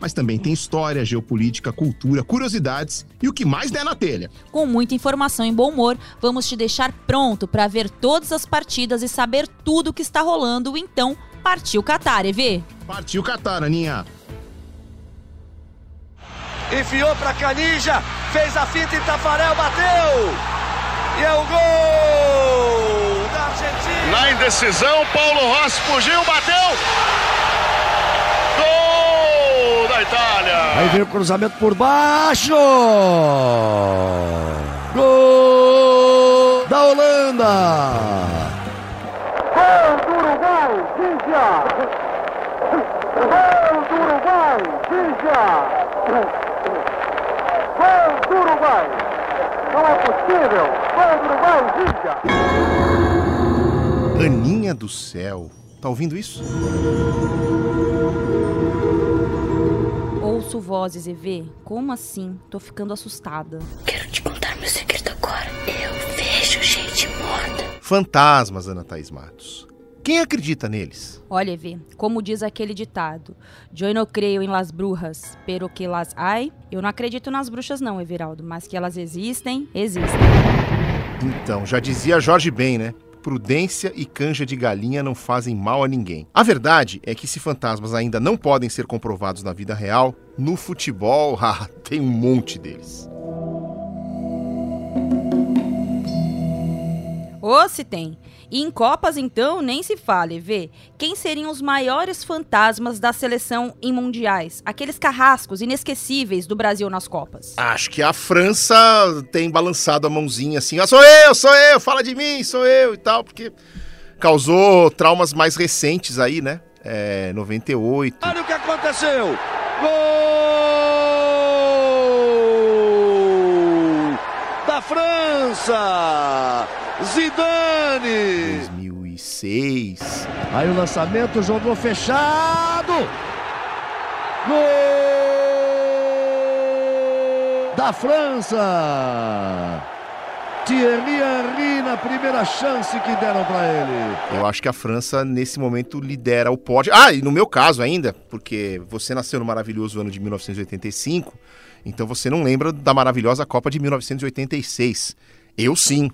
mas também tem história, geopolítica, cultura, curiosidades e o que mais der na telha. Com muita informação e bom humor, vamos te deixar pronto para ver todas as partidas e saber tudo o que está rolando. Então, partiu Qatar, EV! Partiu Qatar, Aninha! Enfiou para Canija, fez a fita e Tafarel bateu! E é o gol da Argentina! Na indecisão, Paulo Rossi fugiu, bateu! Da Itália. Aí vem o cruzamento por baixo. Gol da Holanda. Gol do Uruguai, Vigia. Gol do Uruguai, Vigia. Gol do Uruguai. Não é possível. Gol do Uruguai, Vigia. Aninha do céu. Tá ouvindo isso? Ouço vozes e vê? Como assim? Tô ficando assustada. Quero te contar meu segredo agora. Eu vejo gente morta. Fantasmas, Ana Thaís Matos. Quem acredita neles? Olha, Evê, como diz aquele ditado: Eu não creio em las brujas, pero que las hay. Eu não acredito nas bruxas, não, Everaldo, mas que elas existem, existem. Então, já dizia Jorge Ben, né? Prudência e canja de galinha não fazem mal a ninguém. A verdade é que se fantasmas ainda não podem ser comprovados na vida real, no futebol, ah, tem um monte deles. Ô, se tem. E em Copas, então, nem se fale, vê. Quem seriam os maiores fantasmas da seleção em mundiais? Aqueles carrascos inesquecíveis do Brasil nas Copas. Acho que a França tem balançado a mãozinha assim, ah, sou eu, sou eu, fala de mim, sou eu e tal, porque causou traumas mais recentes aí, né? É, 98. Olha o que aconteceu! Gol! Da França! Zidane! 2006. Aí o lançamento, jogou fechado. Gol da França. Thierry Henry na primeira chance que deram para ele. Eu acho que a França nesse momento lidera o pódio. Ah, e no meu caso ainda, porque você nasceu no maravilhoso ano de 1985, então você não lembra da maravilhosa Copa de 1986. Eu sim.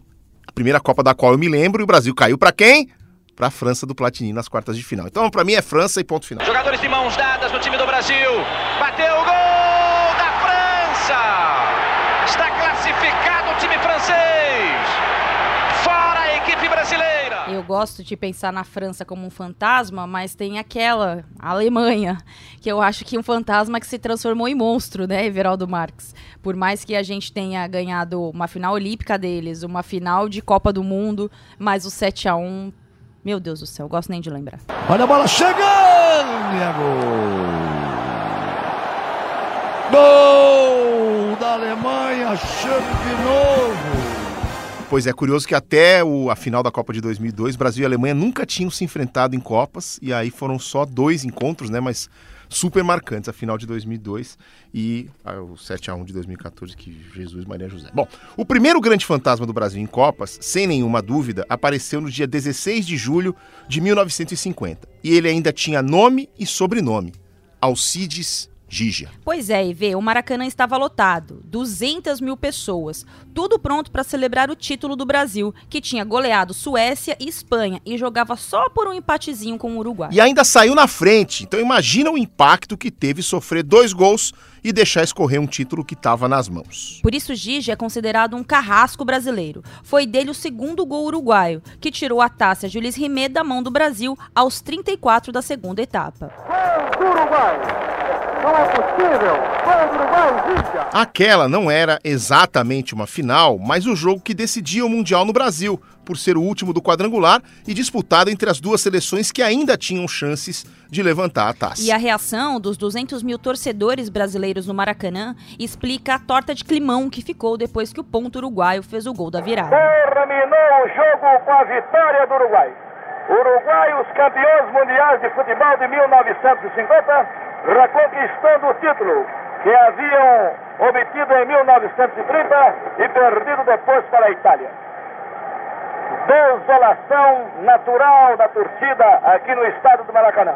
Primeira Copa da qual eu me lembro e o Brasil caiu para quem? Para a França do Platini nas quartas de final. Então, para mim é França e ponto final. Jogadores de mãos dadas no time do Brasil. Bateu o gol da França. Está classificado o time francês. Fora a equipe brasileira. Eu gosto de pensar na França como um fantasma, mas tem aquela, a Alemanha, que eu acho que é um fantasma que se transformou em monstro, né, Everaldo Marques? Por mais que a gente tenha ganhado uma final olímpica deles, uma final de Copa do Mundo, mas o 7 a 1 meu Deus do céu, gosto nem de lembrar. Olha a bola chegando! Gol! Gol da Alemanha, chame de novo! Pois é, curioso que até o, a final da Copa de 2002, Brasil e Alemanha nunca tinham se enfrentado em Copas, e aí foram só dois encontros, né, mas super marcantes, a final de 2002 e ah, o 7 a 1 de 2014, que Jesus Maria José. Bom, o primeiro grande fantasma do Brasil em Copas, sem nenhuma dúvida, apareceu no dia 16 de julho de 1950, e ele ainda tinha nome e sobrenome, Alcides Gígia. Pois é, Ivê, o Maracanã estava lotado, 200 mil pessoas, tudo pronto para celebrar o título do Brasil, que tinha goleado Suécia e Espanha e jogava só por um empatezinho com o Uruguai. E ainda saiu na frente, então imagina o impacto que teve sofrer dois gols e deixar escorrer um título que estava nas mãos. Por isso, Gigi é considerado um carrasco brasileiro. Foi dele o segundo gol uruguaio, que tirou a taça Jules Rimet da mão do Brasil aos 34 da segunda etapa. Gol do Uruguai! Não é possível! Uruguai! Aquela não era exatamente uma final, mas o jogo que decidia o Mundial no Brasil, por ser o último do quadrangular e disputado entre as duas seleções que ainda tinham chances de levantar a taça. E a reação dos 200 mil torcedores brasileiros no Maracanã explica a torta de climão que ficou depois que o ponto uruguaio fez o gol da virada. Terminou o jogo com a vitória do Uruguai. Uruguai, os campeões mundiais de futebol de 1950, reconquistando o título que haviam obtido em 1930 e perdido depois para a Itália. Desolação natural da torcida aqui no estado do Maracanã.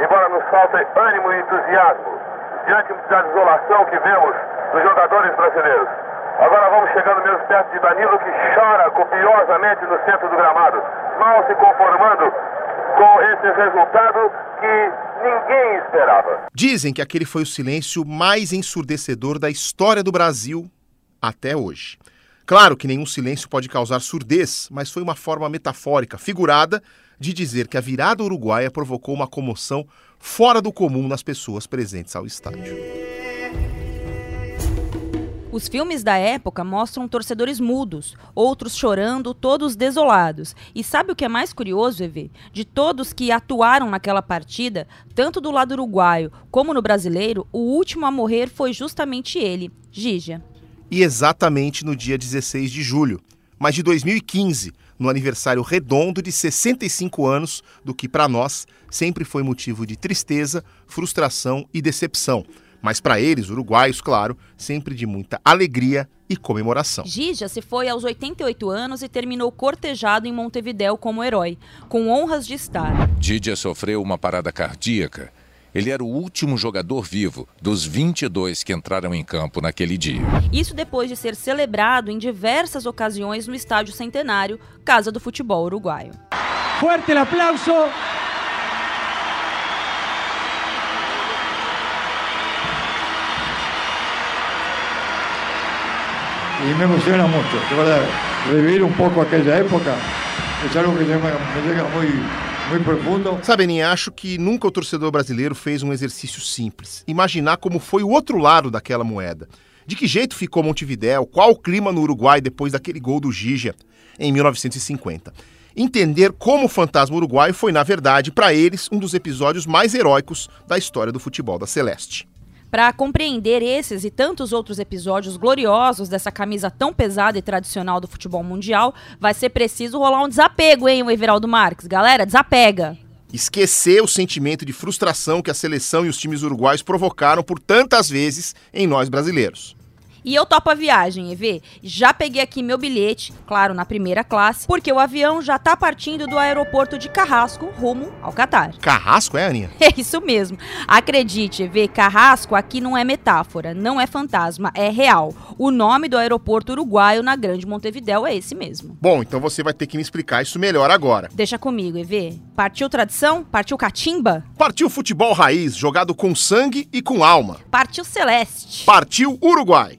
Embora nos falte ânimo e entusiasmo diante da desolação que vemos dos jogadores brasileiros. Agora vamos chegando mesmo perto de Danilo que chora copiosamente no centro do gramado, mal se conformando com esse resultado que ninguém esperava. Dizem que aquele foi o silêncio mais ensurdecedor da história do Brasil até hoje. Claro que nenhum silêncio pode causar surdez, mas foi uma forma metafórica, figurada, de dizer que a virada uruguaia provocou uma comoção fora do comum nas pessoas presentes ao estádio. Os filmes da época mostram torcedores mudos, outros chorando, todos desolados. E sabe o que é mais curioso, Evê? De todos que atuaram naquela partida, tanto do lado uruguaio como no brasileiro, o último a morrer foi justamente ele, Gigia. E exatamente no dia 16 de julho, mas de 2015, no aniversário redondo de 65 anos do que para nós sempre foi motivo de tristeza, frustração e decepção mas para eles, uruguaios, claro, sempre de muita alegria e comemoração. Gija se foi aos 88 anos e terminou cortejado em Montevidéu como herói, com honras de estar. Didia sofreu uma parada cardíaca. Ele era o último jogador vivo dos 22 que entraram em campo naquele dia. Isso depois de ser celebrado em diversas ocasiões no Estádio Centenário, casa do futebol uruguaio. Fuerte el aplauso y me emociona mucho. Revivir un poco aquella época es algo que me llega muy, muito profundo. Sabe, Aninha, acho que nunca o torcedor brasileiro fez um exercício simples. Imaginar como foi o outro lado daquela moeda. De que jeito ficou Montevidéu? Qual o clima no Uruguai depois daquele gol do Gigia em 1950? Entender como o fantasma uruguaio foi, na verdade, para eles, um dos episódios mais heróicos da história do futebol da Celeste. Para compreender esses e tantos outros episódios gloriosos dessa camisa tão pesada e tradicional do futebol mundial, vai ser preciso rolar um desapego, hein, o Everaldo Marques. Galera, desapega. Esquecer o sentimento de frustração que a seleção e os times uruguaios provocaram por tantas vezes em nós brasileiros. E eu topo a viagem, EV. Já peguei aqui meu bilhete, claro, na primeira classe, porque o avião já tá partindo do aeroporto de Carrasco rumo ao Catar. Carrasco, é, Aninha? É isso mesmo. Acredite, EV, Carrasco aqui não é metáfora, não é fantasma, é real. O nome do aeroporto uruguaio na Grande Montevidéu é esse mesmo. Bom, então você vai ter que me explicar isso melhor agora. Deixa comigo, EV. Partiu tradição? Partiu catimba? Partiu futebol raiz, jogado com sangue e com alma. Partiu celeste. Partiu Uruguai.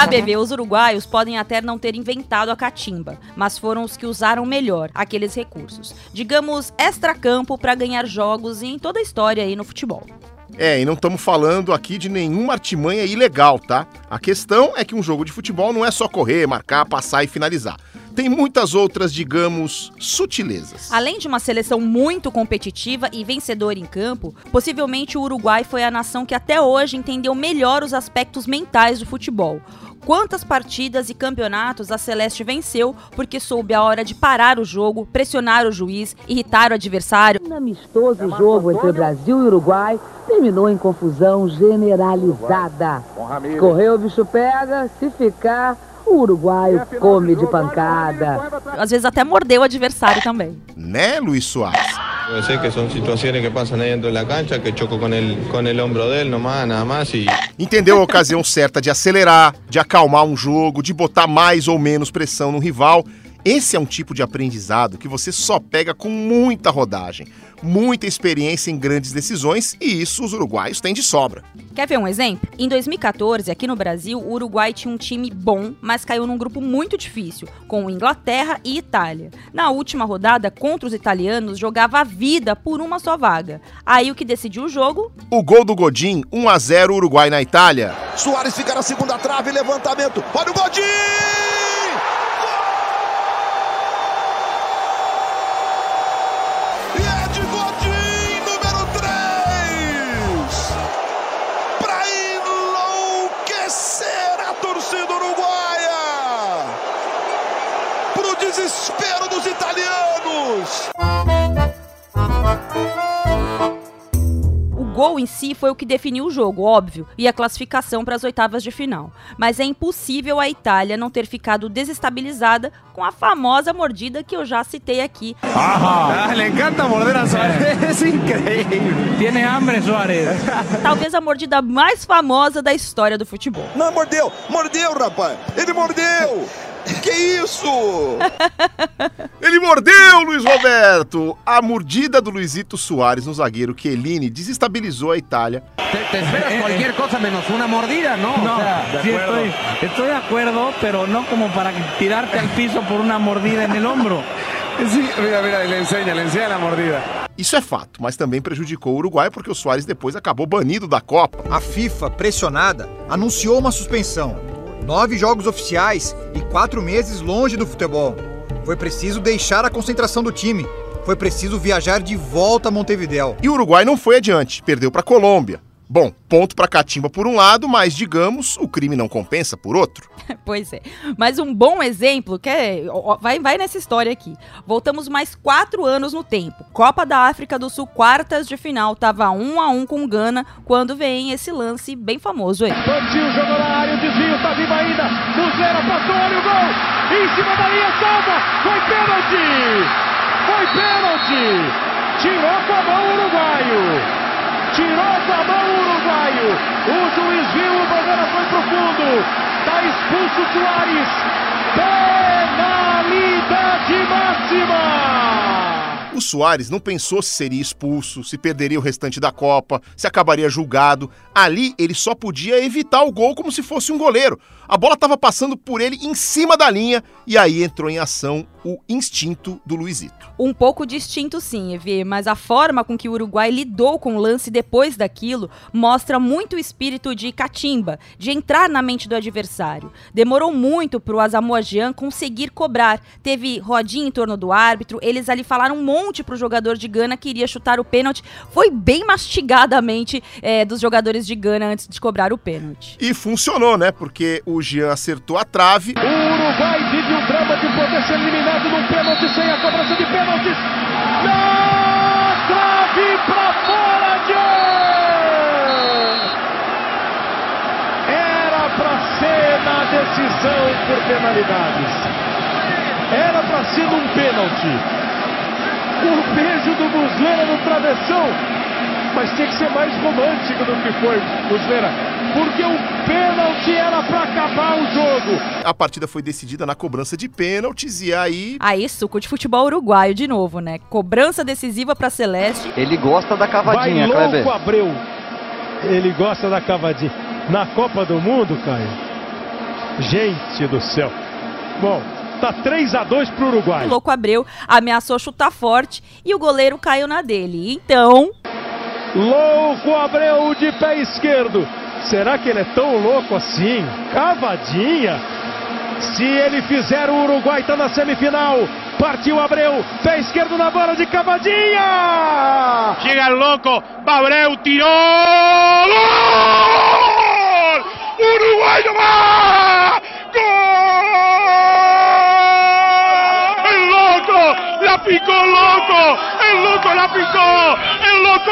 Sabe, EV, os uruguaios podem até não ter inventado a catimba, mas foram os que usaram melhor aqueles recursos. Digamos, extra-campo para ganhar jogos em toda a história aí no futebol. É, e não estamos falando aqui de nenhuma artimanha ilegal, tá? A questão é que um jogo de futebol não é só correr, marcar, passar e finalizar. Tem muitas outras, digamos, sutilezas. Além de uma seleção muito competitiva e vencedora em campo, possivelmente o Uruguai foi a nação que até hoje entendeu melhor os aspectos mentais do futebol. Quantas partidas e campeonatos a Celeste venceu porque soube a hora de parar o jogo, pressionar o juiz, irritar o adversário. Um amistoso jogo entre Brasil e Uruguai terminou em confusão generalizada. Correu, o bicho pega, se ficar, o uruguaio come de pancada. Às vezes até mordeu o adversário também. Né, Luiz Soares? Yo sé que son situaciones que pasan ahí dentro de la cancha, que choco con el, con el hombro de él nomás, nada más y... Entendeu a ocasião certa de acelerar, de acalmar um jogo, de botar mais ou menos pressão no rival. Esse é um tipo de aprendizado que você só pega com muita rodagem, muita experiência em grandes decisões e isso os uruguaios têm de sobra. Quer ver um exemplo? Em 2014, aqui no Brasil, o Uruguai tinha um time bom, mas caiu num grupo muito difícil, com Inglaterra e Itália. Na última rodada, contra os italianos, jogava a vida por uma só vaga. Aí o que decidiu o jogo? O gol do Godin, 1 a 0 Uruguai na Itália. Soares fica na segunda trave, levantamento. Olha o Godin! Gol em si foi o que definiu o jogo, óbvio, e a classificação para as oitavas de final. Mas é impossível a Itália não ter ficado desestabilizada com a famosa mordida que eu já citei aqui. Ah, le encanta morder a Suárez, es increíble. Tiene hambre Suárez. Talvez a mordida mais famosa da história do futebol. Não, mordeu! Mordeu, rapaz! Ele mordeu! Que isso? Ele mordeu, Luiz Roberto! A mordida do Luizito Soares no zagueiro Chiellini desestabilizou a Itália. ¿Te, te esperas cualquier cosa menos una mordida? No, No, o sea, sí estoy, estoy de acuerdo, pero no como para tirarte al piso por una mordida en el hombro. Sí, mira, mira, le enseña, le enseña la mordida. Isso é fato, mas também prejudicou o Uruguai porque o Soares depois acabou banido da Copa. A FIFA, pressionada, anunciou uma suspensão. Nove jogos oficiais e quatro meses longe do futebol. Foi preciso deixar a concentração do time. Foi preciso viajar de volta a Montevidéu. E o Uruguai não foi adiante, perdeu para a Colômbia. Bom, ponto para Catimba por um lado, mas digamos, o crime não compensa por outro. pois é. Mas um bom exemplo, que é, vai, vai nessa história aqui. Voltamos mais quatro anos no tempo. Copa da África do Sul, quartas de final. Tava um a um com Gana, quando vem esse lance bem famoso aí. Partiu, jogou na área, o desvio, tá vivo ainda. Muslera passou, olha o gol. Em cima da linha, salva. Foi pênalti. Foi pênalti. Tirou com a mão o uruguaio. Tirou com a mão o uruguaio. O juiz viu, o bandeira foi pro fundo. Tá expulso Soares. Penalidade máxima. O Soares não pensou se seria expulso, se perderia o restante da Copa, se acabaria julgado. Ali ele só podia evitar o gol como se fosse um goleiro. A bola estava passando por ele em cima da linha e aí entrou em ação o instinto do Luizito. Um pouco distinto sim, Evê, mas a forma com que o Uruguai lidou com o lance depois daquilo mostra muito o espírito de catimba, de entrar na mente do adversário. Demorou muito pro Asamoah Gyan conseguir cobrar. Teve rodinha em torno do árbitro, eles ali falaram um monte pro jogador de Gana que iria chutar o pênalti. Foi bem mastigadamente é, dos jogadores de Gana antes de cobrar o pênalti. E funcionou, né? Porque o Jean acertou a trave. O Uruguai num pênalti sem a cobrança de pênaltis. Na trave pra fora de Era pra ser na decisão por penalidades. Era pra ser num pênalti. O beijo do Muslera no travessão. Mas tinha que ser mais romântico do que foi, Muslera. Porque o pênalti era pra acabar o jogo. A partida foi decidida na cobrança de pênaltis e aí. Aí, suco de futebol uruguaio de novo, né? Cobrança decisiva pra Celeste. Ele gosta da cavadinha, Vai louco, Kleber. Abreu. Ele gosta da cavadinha. Na Copa do Mundo, Caio. Gente do céu. Bom, tá 3 a 2 pro Uruguai. O louco Abreu ameaçou chutar forte e o goleiro caiu na dele. Então. Louco Abreu de pé esquerdo. Será que ele é tão louco assim? Cavadinha. Se ele fizer, o Uruguai está na semifinal. Partiu Abreu, pé esquerdo na bola de Cavadinha. Chega louco, Abreu tirou. Gol! Uruguai não vai! Gol! É louco! Já ficou louco! No va!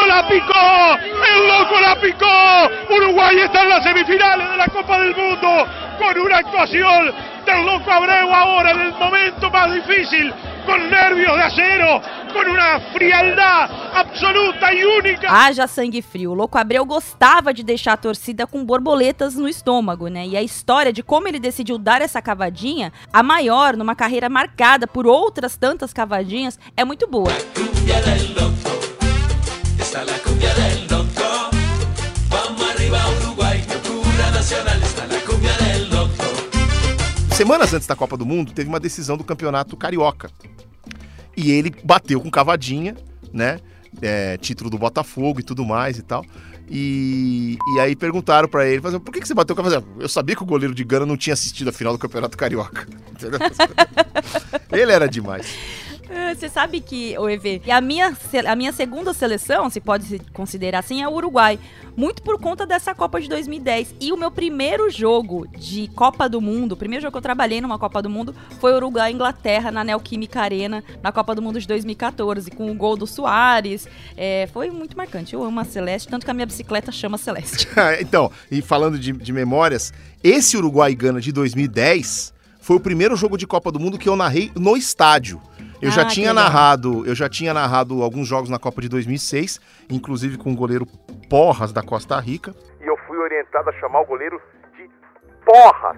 la picó, el loco la picó. Uruguay está en las semifinales de la Copa del Mundo con una actuación del loco Abreu ahora en el momento más difícil, con nervios de acero, con uma frialdade absoluta e única. Haja sangue frio. O Louco Abreu gostava de deixar a torcida com borboletas no estômago, né? E a história de como ele decidiu dar essa cavadinha, a maior numa carreira marcada por outras tantas cavadinhas, é muito boa. Semanas antes da Copa do Mundo, teve uma decisão do Campeonato Carioca. E ele bateu com cavadinha, né? É, título do Botafogo e tudo mais e tal. E, e aí perguntaram para ele, por que, que você bateu com cavadinha? Eu sabia que o goleiro de Gana não tinha assistido a final do Campeonato Carioca. ele era demais. É, você sabe que, o EV, a minha, a minha segunda seleção, se pode se considerar assim, é o Uruguai. Muito por conta dessa Copa de 2010. E o meu primeiro jogo de Copa do Mundo, o primeiro jogo que eu trabalhei numa Copa do Mundo, foi Uruguai Inglaterra, na Neoquímica Arena, na Copa do Mundo de 2014, com o gol do Soares. É, foi muito marcante. Eu amo a Celeste, tanto que a minha bicicleta chama Celeste. então, e falando de, de memórias, esse Uruguai Gana de 2010 foi o primeiro jogo de Copa do Mundo que eu narrei no estádio. Eu ah, já tinha narrado, eu já tinha narrado alguns jogos na Copa de 2006, inclusive com o goleiro Porras da Costa Rica. E eu fui orientado a chamar o goleiro de Porras.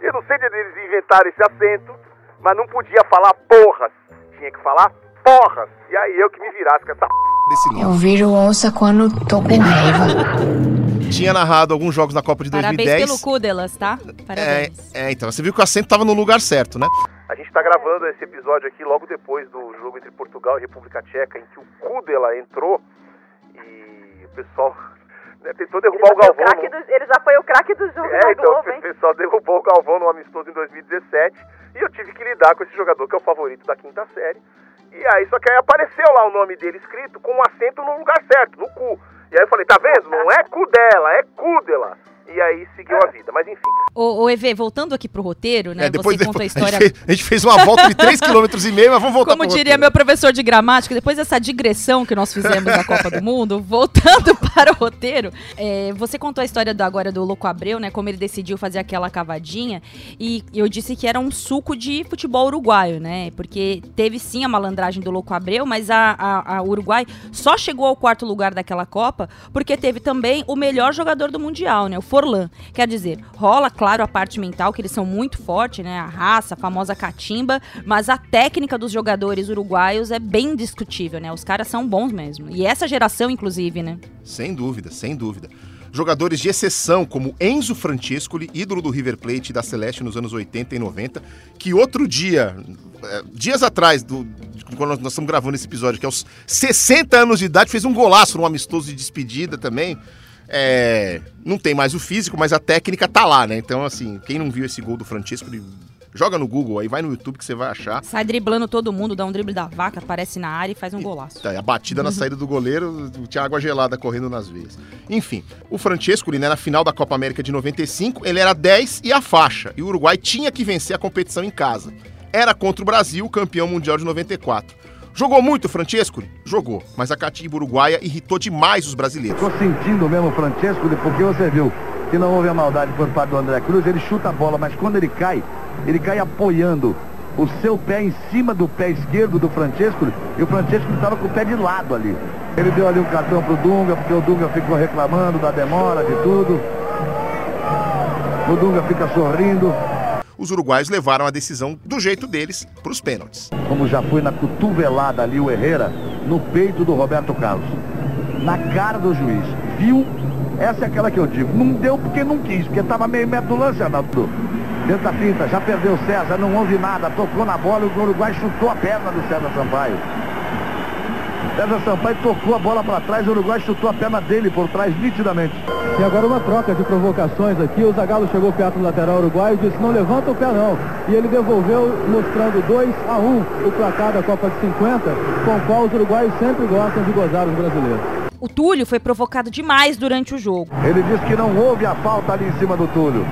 Eu não sei de eles inventaram esse acento, mas não podia falar Porras. Tinha que falar Porras. E aí eu que me virasse com essa desse nome. Eu viro onça quando tô com raiva. Tinha narrado alguns jogos na Copa de 2010. Parabéns pelo cu delas, tá? Parabéns. É, é, então, você viu que o acento tava no lugar certo, né? A gente está gravando esse episódio aqui logo depois do jogo entre Portugal e República Tcheca, em que o Kudela entrou e o pessoal né, tentou derrubar o Galvão. O do, ele já foi o craque do jogo é, então, Globo, o pessoal derrubou o Galvão no amistoso em 2017 e eu tive que lidar com esse jogador que é o favorito da quinta série. E aí, só que aí apareceu lá o nome dele escrito com um acento no lugar certo, no cu. E aí eu falei, tá vendo? Não é Kudela, é Kudela e aí seguiu a vida. Mas enfim. Ô, ô EV, voltando aqui pro roteiro, né? É, depois, você depois, conta a história. A gente, fez, a gente fez uma volta de 3,5 km, mas vamos voltar Como diria roteiro. meu professor de gramática, depois dessa digressão que nós fizemos na Copa do Mundo, voltando para o roteiro, é, você contou a história do, agora do Louco Abreu, né? Como ele decidiu fazer aquela cavadinha. E eu disse que era um suco de futebol uruguaio, né? Porque teve sim a malandragem do Louco Abreu, mas a, a, a Uruguai só chegou ao quarto lugar daquela Copa porque teve também o melhor jogador do Mundial, né? O Forlan. Quer dizer, rola, claro, a parte mental, que eles são muito fortes, né? A raça, a famosa catimba, mas a técnica dos jogadores uruguaios é bem discutível, né? Os caras são bons mesmo. E essa geração, inclusive, né? Sem dúvida, sem dúvida jogadores de exceção, como Enzo Francescoli, ídolo do River Plate e da Celeste nos anos 80 e 90, que outro dia, é, dias atrás, do, quando nós estamos gravando esse episódio, que aos 60 anos de idade, fez um golaço num amistoso de despedida também. É, não tem mais o físico, mas a técnica tá lá, né? Então, assim, quem não viu esse gol do Francisco, joga no Google aí, vai no YouTube que você vai achar. Sai driblando todo mundo, dá um drible da vaca, aparece na área e faz um golaço. Tá, a batida na saída do goleiro, tinha água gelada correndo nas veias. Enfim, o Francesco, né, na final da Copa América de 95, ele era 10 e a faixa, e o Uruguai tinha que vencer a competição em casa. Era contra o Brasil, campeão mundial de 94. Jogou muito Francesco? Jogou, mas a catimba uruguaia irritou demais os brasileiros. Tô sentindo mesmo Francesco, porque você viu que não houve a maldade por parte do André Cruz, ele chuta a bola, mas quando ele cai, ele cai apoiando o seu pé em cima do pé esquerdo do Francesco e o Francesco estava com o pé de lado ali. Ele deu ali um cartão pro Dunga, porque o Dunga ficou reclamando da demora, de tudo. O Dunga fica sorrindo os uruguaios levaram a decisão do jeito deles para os pênaltis. Como já foi na cotovelada ali o Herrera, no peito do Roberto Carlos. Na cara do juiz. Viu? Essa é aquela que eu digo. Não deu porque não quis, porque estava meio metro do lance, Arnaldo. Dentro da pinta, já perdeu o César, não houve nada, tocou na bola o Uruguai chutou a perna do César Sampaio. César Sampaio tocou a bola para trás, o Uruguai chutou a perna dele por trás nitidamente. E agora uma troca de provocações aqui, o Zagallo chegou perto do lateral uruguaio e disse, não levanta o pé não. E ele devolveu mostrando 2 a 1 um, o placar da Copa de 50, com o qual os uruguaios sempre gostam de gozar os brasileiros. O Túlio foi provocado demais durante o jogo. Ele disse que não houve a falta ali em cima do Túlio.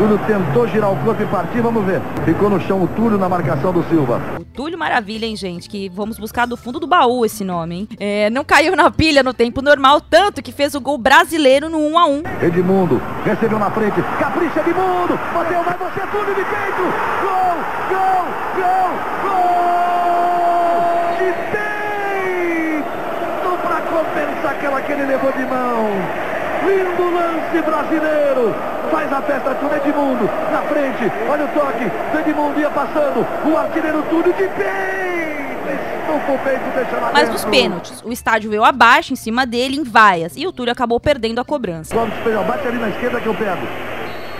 Túlio tentou girar o corpo e partir, vamos ver. Ficou no chão o Túlio na marcação do Silva. O Túlio Maravilha, hein, gente? Que vamos buscar do fundo do baú esse nome, hein? É, não caiu na pilha no tempo normal, tanto que fez o gol brasileiro no 1 a 1 Edmundo recebeu na frente. Capricha Edmundo. Bateu, vai você, Túlio de peito. Gol, gol, gol, gol! De peito para compensar aquela que ele levou de mão. Lindo lance brasileiro. Faz a festa com o Edmundo. Na frente. Olha o toque. O Edmundo ia passando. O artilheiro Túlio de peito. Mas nos pênaltis, o estádio veio abaixo, em cima dele, em vaias, e o Túlio acabou perdendo a cobrança. Penhal, bate ali na esquerda que eu pego.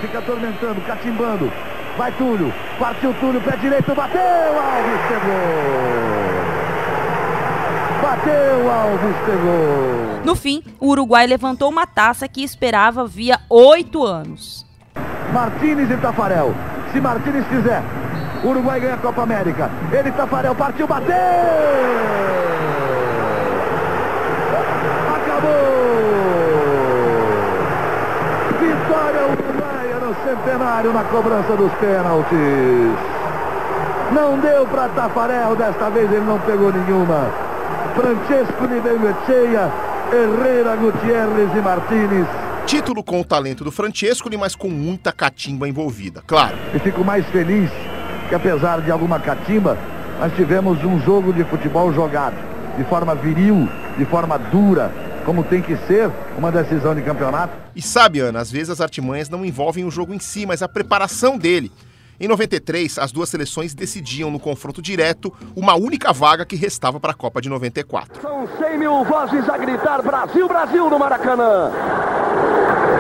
Fica atormentando, catimbando. Vai Túlio, partiu Túlio, pé direito, bateu, Alves pegou. Bateu, Alves pegou. No fim, o Uruguai levantou uma taça que esperava via oito anos. Martínez e Tafarel. Se Martínez fizer, o Uruguai ganha a Copa América. Ele, Tafarel, partiu, bateu! Acabou! Vitória uruguaia no centenário na cobrança dos pênaltis. Não deu para Tafarel, desta vez ele não pegou nenhuma. Francesco Nibenguecheia, Herrera, Gutierrez e Martínez. Título com o talento do Francesco, mas com muita catimba envolvida, claro. E fico mais feliz que apesar de alguma catimba, nós tivemos um jogo de futebol jogado de forma viril, de forma dura, como tem que ser uma decisão de campeonato. E sabe, Ana, às vezes as artimanhas não envolvem o jogo em si, mas a preparação dele. Em 93, as duas seleções decidiam no confronto direto uma única vaga que restava para a Copa de 94. São 100 mil vozes a gritar Brasil, Brasil no Maracanã.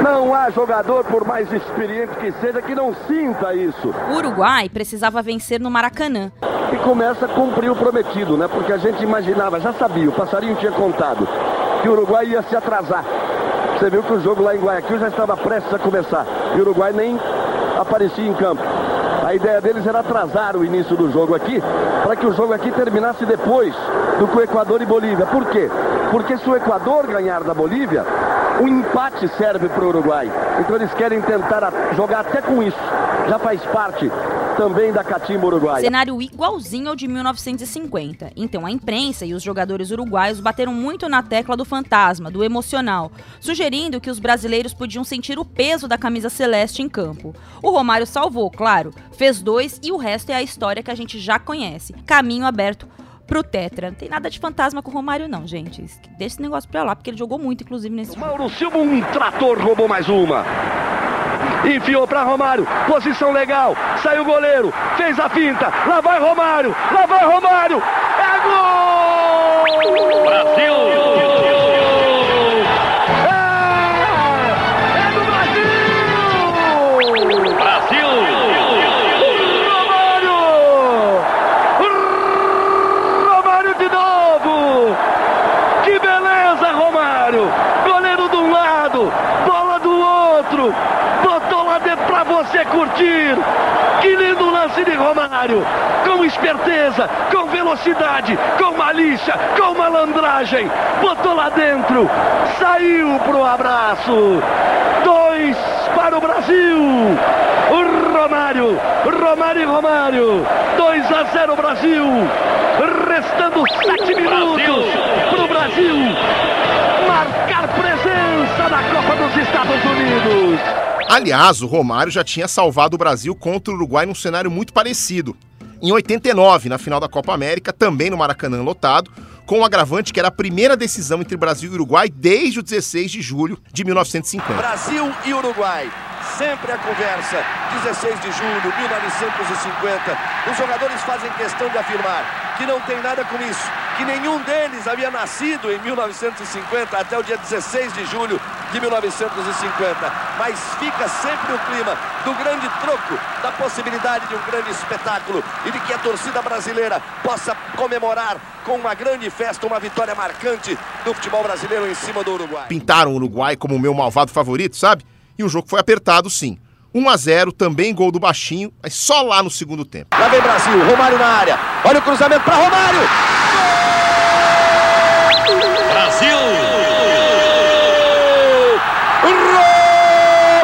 Não há jogador, por mais experiente que seja, que não sinta isso. O Uruguai precisava vencer no Maracanã. E começa a cumprir o prometido, né? Porque a gente imaginava, já sabia, o passarinho tinha contado, que o Uruguai ia se atrasar. Você viu que o jogo lá em Guayaquil já estava prestes a começar. E o Uruguai nem aparecia em campo. A ideia deles era atrasar o início do jogo aqui, para que o jogo aqui terminasse depois do que o Equador e Bolívia. Por quê? Porque se o Equador ganhar da Bolívia, o empate serve para o Uruguai. Então eles querem tentar jogar até com isso. Já faz parte também da catimba uruguaia. Cenário igualzinho ao de 1950. Então a imprensa e os jogadores uruguaios bateram muito na tecla do fantasma, do emocional, sugerindo que os brasileiros podiam sentir o peso da camisa celeste em campo. O Romário salvou, claro, fez dois e o resto é a história que a gente já conhece. Caminho aberto pro Tetra. Não tem nada de fantasma com o Romário, não, gente. Deixa esse negócio pra lá, porque ele jogou muito, inclusive, nesse jogo. Mauro Silva, um trator, roubou mais uma. Enfiou para Romário, posição legal, saiu o goleiro, fez a finta, lá vai Romário, lá vai Romário, é Romário! Com esperteza, com velocidade, com malícia, com malandragem, botou lá dentro, saiu pro abraço. Dois para o Brasil. O Romário, Romário e Romário. 2 a 0 Brasil. Restando 7 minutos pro Brasil marcar presença na Copa dos Estados Unidos. Aliás, o Romário já tinha salvado o Brasil contra o Uruguai num cenário muito parecido. Em 89, na final da Copa América, também no Maracanã lotado, com o agravante que era a primeira decisão entre Brasil e Uruguai desde o 16 de julho de 1950. Brasil e Uruguai. Sempre a conversa. 16 de julho, 1950. Os jogadores fazem questão de afirmar que não tem nada com isso, que nenhum deles havia nascido em 1950 até o dia 16 de julho de 1950. Mas fica sempre o clima do grande troco, da possibilidade de um grande espetáculo e de que a torcida brasileira possa comemorar com uma grande festa, uma vitória marcante do futebol brasileiro em cima do Uruguai. Pintaram o Uruguai como o meu malvado favorito, sabe? E o jogo foi apertado, sim. 1 a 0 também gol do Baixinho, mas só lá no segundo tempo. Lá vem Brasil, Romário na área. Olha o cruzamento para Romário! Gol! Brasil!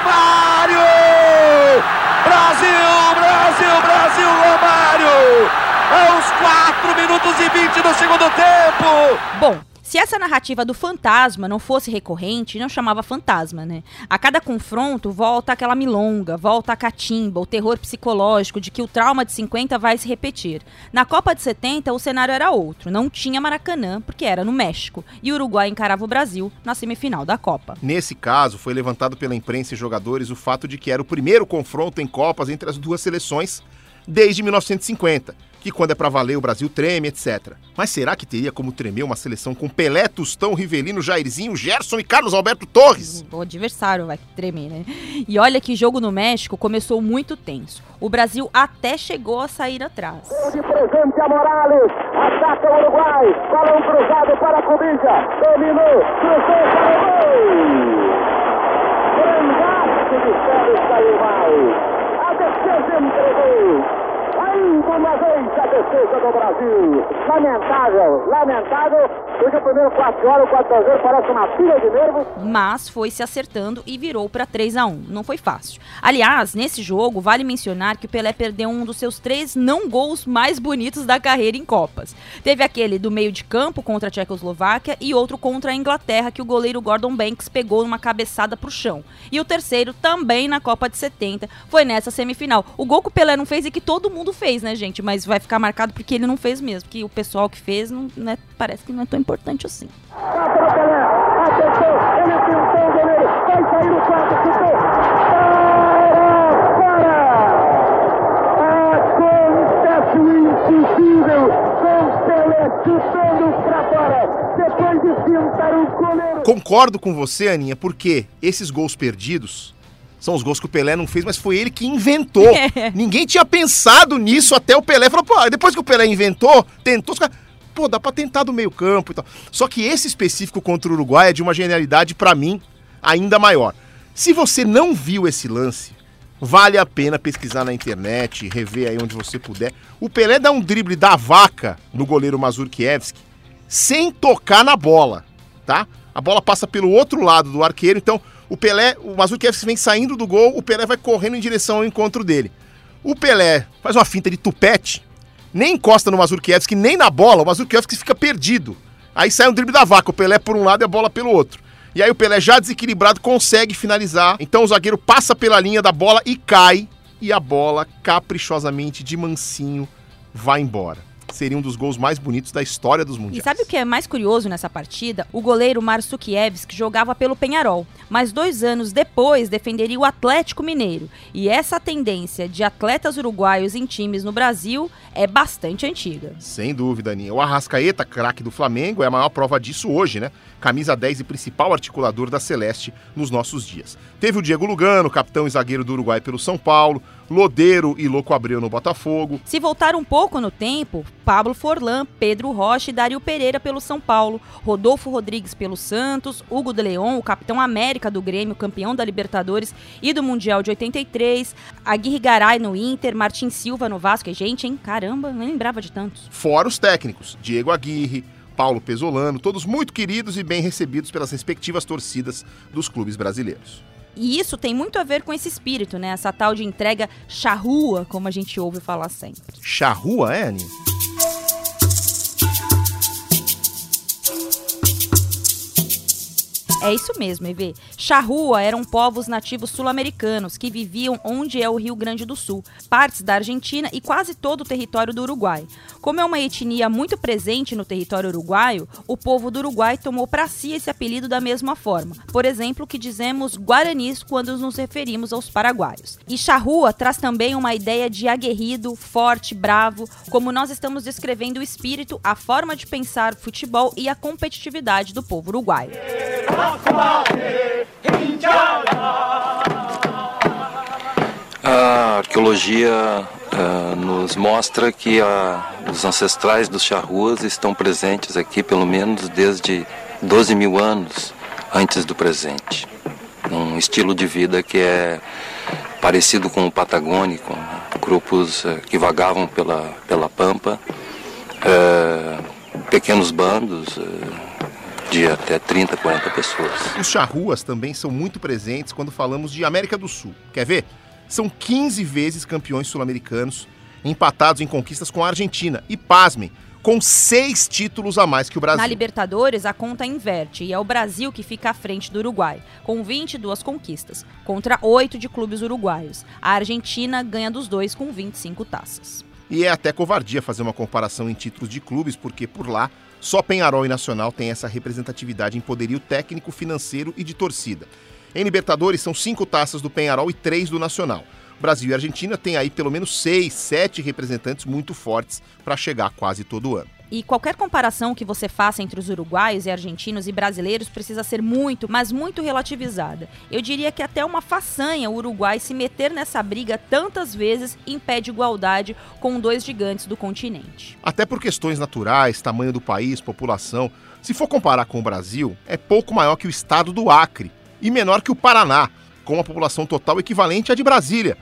Romário! Brasil, Brasil, Brasil, Romário! Aos 4 minutos e 20 do segundo tempo! Bom, se essa narrativa do fantasma não fosse recorrente, não chamava fantasma, né? A cada confronto volta aquela milonga, volta a catimba, o terror psicológico de que o trauma de 50 vai se repetir. Na Copa de 70, o cenário era outro. Não tinha Maracanã, porque era no México, e o Uruguai encarava o Brasil na semifinal da Copa. Nesse caso, foi levantado pela imprensa e jogadores o fato de que era o primeiro confronto em Copas entre as duas seleções desde 1950, que quando é pra valer o Brasil treme, etc. Mas será que teria como tremer uma seleção com Pelé, Tustão, Rivelino, Jairzinho, Gerson e Carlos Alberto Torres? O adversário vai tremer, né? E olha que jogo no México começou muito tenso. O Brasil até chegou a sair atrás. De presente a Morales, ataca o Uruguai, balão cruzado para a dominou, cruzou para o gol! De Pérez saiu mal. A defesa entregou. Ainda uma vez a defesa do Brasil. Lamentável, lamentável, porque o primeiro 4 horas, o 4 a 0 parece uma pilha de nervos. Mas foi se acertando e virou para 3 a 1 Não foi fácil. Aliás, nesse jogo, vale mencionar que o Pelé perdeu um dos seus três não gols mais bonitos da carreira em Copas. Teve aquele do meio de campo contra a Tchecoslováquia e outro contra a Inglaterra que o goleiro Gordon Banks pegou numa cabeçada pro chão. E o terceiro, também na Copa de 70, foi nessa semifinal. O gol que o Pelé não fez e que todo mundo fez, né, gente? Mas vai ficar marcado porque ele não fez mesmo. Que o pessoal que fez não, né, parece que não é tão importante assim. Concordo com você, Aninha, porque esses gols perdidos são os gols que o Pelé não fez, mas foi ele que inventou. Ninguém tinha pensado nisso até o Pelé. Falou, pô, depois que o Pelé inventou, tentou, os caras, pô, dá pra tentar do meio campo e tal. Só que esse específico contra o Uruguai é de uma genialidade, para mim, ainda maior. Se você não viu esse lance, vale a pena pesquisar na internet, rever aí onde você puder. O Pelé dá um drible da vaca no goleiro Mazurkiewicz sem tocar na bola, tá? A bola passa pelo outro lado do arqueiro, então o Pelé, o Mazurkiewicz vem saindo do gol, o Pelé vai correndo em direção ao encontro dele. O Pelé faz uma finta de tupete, nem encosta no Mazurkiewicz, nem na bola, o Mazurkiewicz fica perdido. Aí sai um drible da vaca, o Pelé por um lado e a bola pelo outro. E aí o Pelé já desequilibrado consegue finalizar. Então o zagueiro passa pela linha da bola e cai. E a bola, caprichosamente, de mansinho, vai embora. Seria um dos gols mais bonitos da história dos E mundiais. sabe o que é mais curioso nessa partida? O goleiro Marsukiewicz jogava pelo Penharol, mas dois anos depois defenderia o Atlético Mineiro. E essa tendência de atletas uruguaios em times no Brasil é bastante antiga. Sem dúvida, Aninha. O Arrascaeta, craque do Flamengo, é a maior prova disso hoje, né? Camisa 10 e principal articulador da Celeste nos nossos dias. Teve o Diego Lugano, capitão e zagueiro do Uruguai pelo São Paulo, Lodeiro e Louco Abreu no Botafogo. Se voltar um pouco no tempo, Pablo Forlan, Pedro Rocha e Dario Pereira pelo São Paulo, Rodolfo Rodrigues pelo Santos, Hugo de Leon, o capitão América do Grêmio, campeão da Libertadores e do Mundial de 83, Aguirre Garay no Inter, Martin Silva no Vasco. E, gente, hein? Caramba, nem lembrava de tantos. Fora os técnicos, Diego Aguirre, Paulo Pesolano, todos muito queridos e bem recebidos pelas respectivas torcidas dos clubes brasileiros. E isso tem muito a ver com esse espírito, né? Essa tal de entrega charrua, como a gente ouve falar sempre. Charrua, é, Aninha? É isso mesmo, EV. Charrua eram povos nativos sul-americanos que viviam onde é o Rio Grande do Sul, partes da Argentina e quase todo o território do Uruguai. Como é uma etnia muito presente no território uruguaio, o povo do Uruguai tomou para si esse apelido da mesma forma. Por exemplo, que dizemos guaranis quando nos referimos aos paraguaios. E charrua traz também uma ideia de aguerrido, forte, bravo, como nós estamos descrevendo o espírito, a forma de pensar futebol e a competitividade do povo uruguaio. A arqueologia ah, nos mostra que ah, os ancestrais dos charruas estão presentes aqui pelo menos desde 12 mil anos antes do presente. Um estilo de vida que é parecido com o patagônico, né? grupos ah, que vagavam pela, pela pampa, ah, pequenos bandos de até 30, 40 pessoas. Os charruas também são muito presentes quando falamos de América do Sul. Quer ver? São 15 vezes campeões sul-americanos empatados em conquistas com a Argentina. E pasmem, com seis títulos a mais que o Brasil. Na Libertadores, a conta inverte e é o Brasil que fica à frente do Uruguai, com 22 conquistas, contra 8 de clubes uruguaios. A Argentina ganha dos dois com 25 taças. E é até covardia fazer uma comparação em títulos de clubes, porque por lá só Penharol e Nacional têm essa representatividade em poderio técnico, financeiro e de torcida. Em Libertadores, são cinco taças do Penharol e três do Nacional. Brasil e Argentina têm aí pelo menos seis, sete representantes muito fortes para chegar quase todo ano. E qualquer comparação que você faça entre os uruguaios e argentinos e brasileiros precisa ser muito, mas muito relativizada. Eu diria que até uma façanha o Uruguai se meter nessa briga tantas vezes impede igualdade com dois gigantes do continente. Até por questões naturais, tamanho do país, população. Se for comparar com o Brasil, é pouco maior que o estado do Acre e menor que o Paraná, com uma população total equivalente à de Brasília.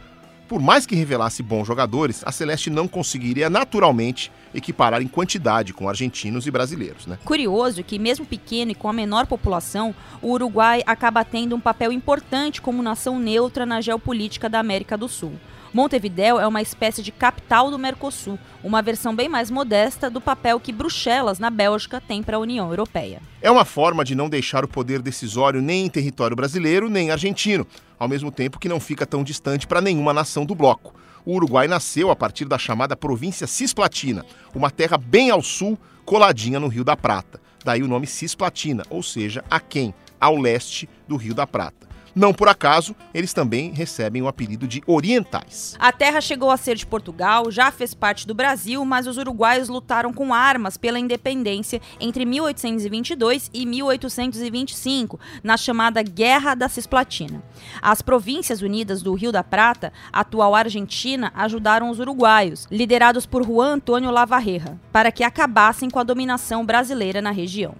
Por mais que revelasse bons jogadores, a Celeste não conseguiria naturalmente equiparar em quantidade com argentinos e brasileiros. Né? Curioso que, mesmo pequeno e com a menor população, o Uruguai acaba tendo um papel importante como nação neutra na geopolítica da América do Sul. Montevidéu é uma espécie de capital do Mercosul, uma versão bem mais modesta do papel que Bruxelas, na Bélgica, tem para a União Europeia. É uma forma de não deixar o poder decisório nem em território brasileiro nem argentino, ao mesmo tempo que não fica tão distante para nenhuma nação do bloco. O Uruguai nasceu a partir da chamada província Cisplatina, uma terra bem ao sul, coladinha no Rio da Prata. Daí o nome Cisplatina, ou seja, a quem? Ao leste do Rio da Prata. Não por acaso, eles também recebem o apelido de orientais. A terra chegou a ser de Portugal, já fez parte do Brasil, mas os uruguaios lutaram com armas pela independência entre 1822 e 1825, na chamada Guerra da Cisplatina. As Províncias Unidas do Rio da Prata, atual Argentina, ajudaram os uruguaios, liderados por Juan Antônio Lavarreja, para que acabassem com a dominação brasileira na região.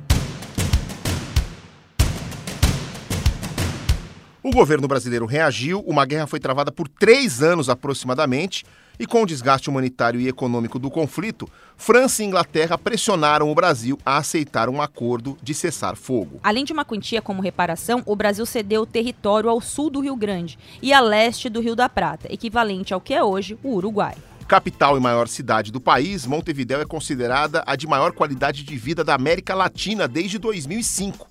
O governo brasileiro reagiu, uma guerra foi travada por três anos aproximadamente, e com o desgaste humanitário e econômico do conflito, França e Inglaterra pressionaram o Brasil a aceitar um acordo de cessar fogo. Além de uma quantia como reparação, o Brasil cedeu território ao sul do Rio Grande e a leste do Rio da Prata, equivalente ao que é hoje o Uruguai. Capital e maior cidade do país, Montevidéu é considerada a de maior qualidade de vida da América Latina desde 2005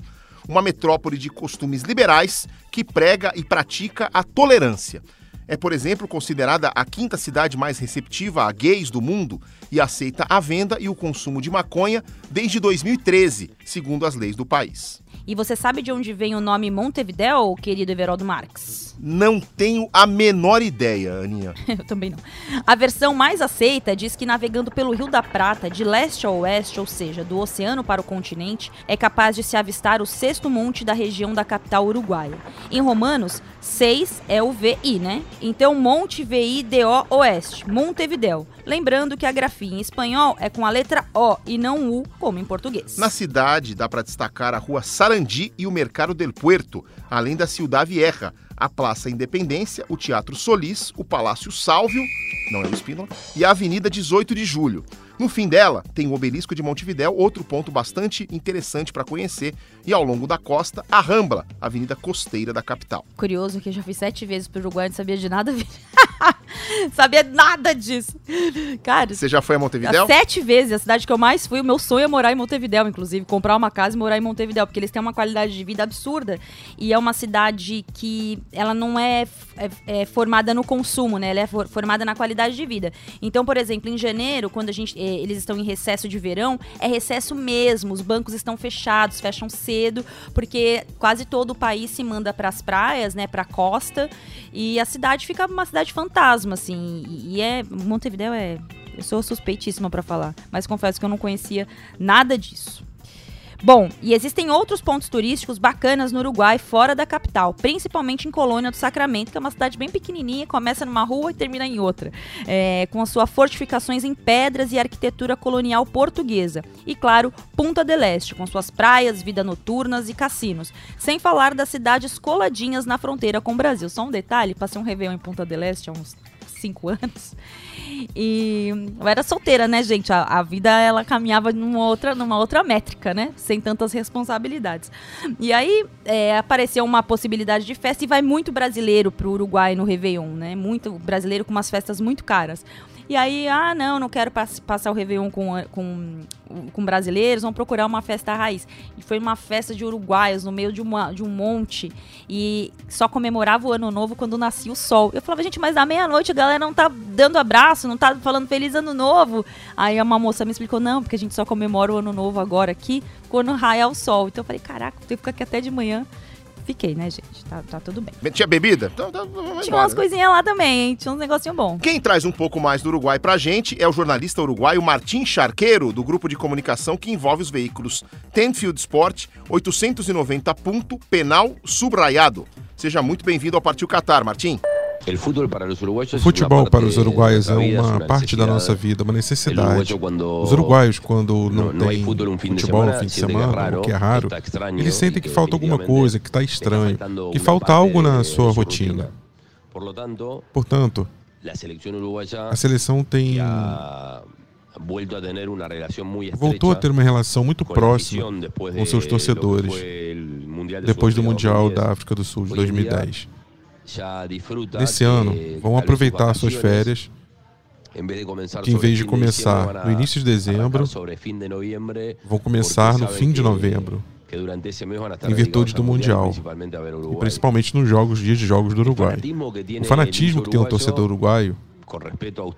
uma metrópole de costumes liberais que prega e pratica a tolerância. É, por exemplo, considerada a quinta cidade mais receptiva a gays do mundo e aceita a venda e o consumo de maconha desde 2013, segundo as leis do país. E você sabe de onde vem o nome Montevidéu, querido Everaldo Marques? Não tenho a menor ideia, Aninha. Eu também não. A versão mais aceita diz que navegando pelo Rio da Prata, de leste a oeste, ou seja, do oceano para o continente, é capaz de se avistar o sexto monte da região da capital uruguaia. Em romanos, 6 é o VI, né? Então, Monte VI DO Oeste, Montevidéu. Lembrando que a grafia em espanhol é com a letra O e não U, como em português. Na cidade, dá para destacar a rua Sarandi e o Mercado del Puerto, além da Ciudad Vieja, a Praça Independência, o Teatro Solis, o Palácio Sálvio, não é o Espínola, e a Avenida 18 de Julho. No fim dela, tem o Obelisco de Montevidéu, outro ponto bastante interessante para conhecer, e ao longo da costa, a Rambla, avenida costeira da capital. Curioso que eu já fui sete vezes pro Uruguai e não sabia de nada. sabia nada disso. Cara, você já foi a Montevidéu? Sete vezes, a cidade que eu mais fui. O meu sonho é morar em Montevidéu, inclusive, comprar uma casa e morar em Montevidéu, porque eles têm uma qualidade de vida absurda e é uma cidade que ela não é, é, é formada no consumo, né? Ela é for, formada na qualidade de vida. Então, por exemplo, em janeiro, quando a gente, eh, eles estão em recesso de verão, é recesso mesmo. Os bancos estão fechados, fecham cedo, porque quase todo o país se manda para as praias, né? Para a costa e a cidade fica uma cidade fantasma, assim. E é Montevidéu é eu sou suspeitíssima para falar, mas confesso que eu não conhecia nada disso. Bom, e existem outros pontos turísticos bacanas no Uruguai, fora da capital, principalmente em Colônia do Sacramento, que é uma cidade bem pequenininha, começa numa rua e termina em outra, é, com as suas fortificações em pedras e arquitetura colonial portuguesa. E claro, Punta del Este, com suas praias, vida noturnas e cassinos. Sem falar das cidades coladinhas na fronteira com o Brasil. Só um detalhe, passei um Réveillon em Punta del Este há uns cinco anos. E eu era solteira, né, gente? A, a, vida ela caminhava numa outra, numa outra métrica, né? sem tantas responsabilidades. E aí é, apareceu uma possibilidade de festa e vai muito brasileiro pro Uruguai no Réveillon, né? Muito brasileiro com umas festas muito caras. E aí, ah, não, não quero pass passar o Réveillon com, com, com brasileiros, vamos procurar uma festa raiz. E foi uma festa de uruguaios no meio de, uma, de um monte. E só comemorava o ano novo quando nascia o sol. Eu falava, gente, mas à meia-noite a galera não tá dando abraço, não tá falando feliz ano novo. Aí uma moça me explicou, não, porque a gente só comemora o ano novo agora aqui, quando raia o sol. Então eu falei, caraca, ter que ficar aqui até de manhã. Fiquei, né, gente? Tá, tá tudo bem. Tinha bebida? Então, vamos Tinha umas né? coisinhas lá também, hein? Tinha uns negocinhos bons. Quem traz um pouco mais do Uruguai pra gente é o jornalista uruguaio Martim Charqueiro, do grupo de comunicação que envolve os veículos Tenfield Sport 890 ponto penal subraiado. Seja muito bem-vindo ao Partiu Qatar, Martim. O futebol para os uruguaios é uma parte da nossa vida, uma necessidade. Os uruguaios, quando não tem futebol no fim de semana, o que é raro, eles sentem que falta alguma coisa, que está estranho, que falta algo na sua rotina. Portanto, a seleção tem voltou a ter uma relação muito próxima com seus torcedores depois do Mundial da África do Sul de 2010. Nesse ano, vão aproveitar suas férias, que em vez de começar no início de dezembro, vão começar no fim de novembro, em virtude do Mundial, e principalmente nos jogos, dias de jogos do Uruguai. O fanatismo que tem o torcedor uruguaio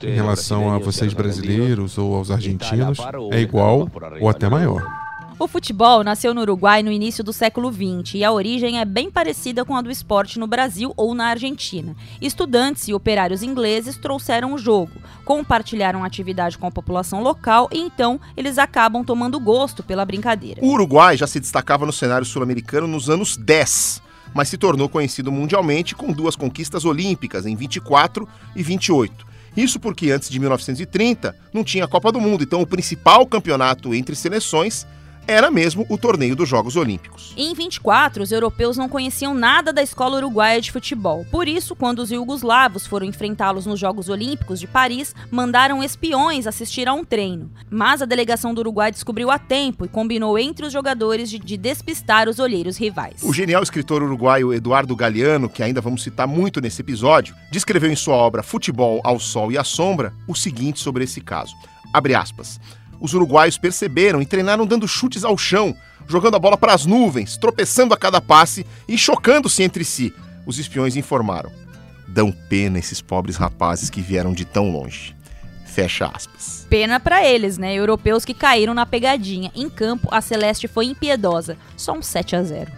em relação a vocês brasileiros ou aos argentinos é igual ou até maior. O futebol nasceu no Uruguai no início do século XX e a origem é bem parecida com a do esporte no Brasil ou na Argentina. Estudantes e operários ingleses trouxeram o jogo, compartilharam a atividade com a população local e então eles acabam tomando gosto pela brincadeira. O Uruguai já se destacava no cenário sul-americano nos anos 10, mas se tornou conhecido mundialmente com duas conquistas olímpicas em 24 e 28. Isso porque antes de 1930 não tinha Copa do Mundo, então o principal campeonato entre seleções era mesmo o torneio dos Jogos Olímpicos. Em 24, os europeus não conheciam nada da escola uruguaia de futebol. Por isso, quando os iugoslavos foram enfrentá-los nos Jogos Olímpicos de Paris, mandaram espiões assistir a um treino. Mas a delegação do Uruguai descobriu a tempo e combinou entre os jogadores de, de despistar os olheiros rivais. O genial escritor uruguaio Eduardo Galeano, que ainda vamos citar muito nesse episódio, descreveu em sua obra Futebol ao Sol e à Sombra o seguinte sobre esse caso. Abre aspas. Os uruguaios perceberam e treinaram dando chutes ao chão, jogando a bola para as nuvens, tropeçando a cada passe e chocando-se entre si. Os espiões informaram. Dão pena esses pobres rapazes que vieram de tão longe. Fecha aspas. Pena para eles, né? Europeus que caíram na pegadinha. Em campo, a Celeste foi impiedosa. Só um 7 a 0.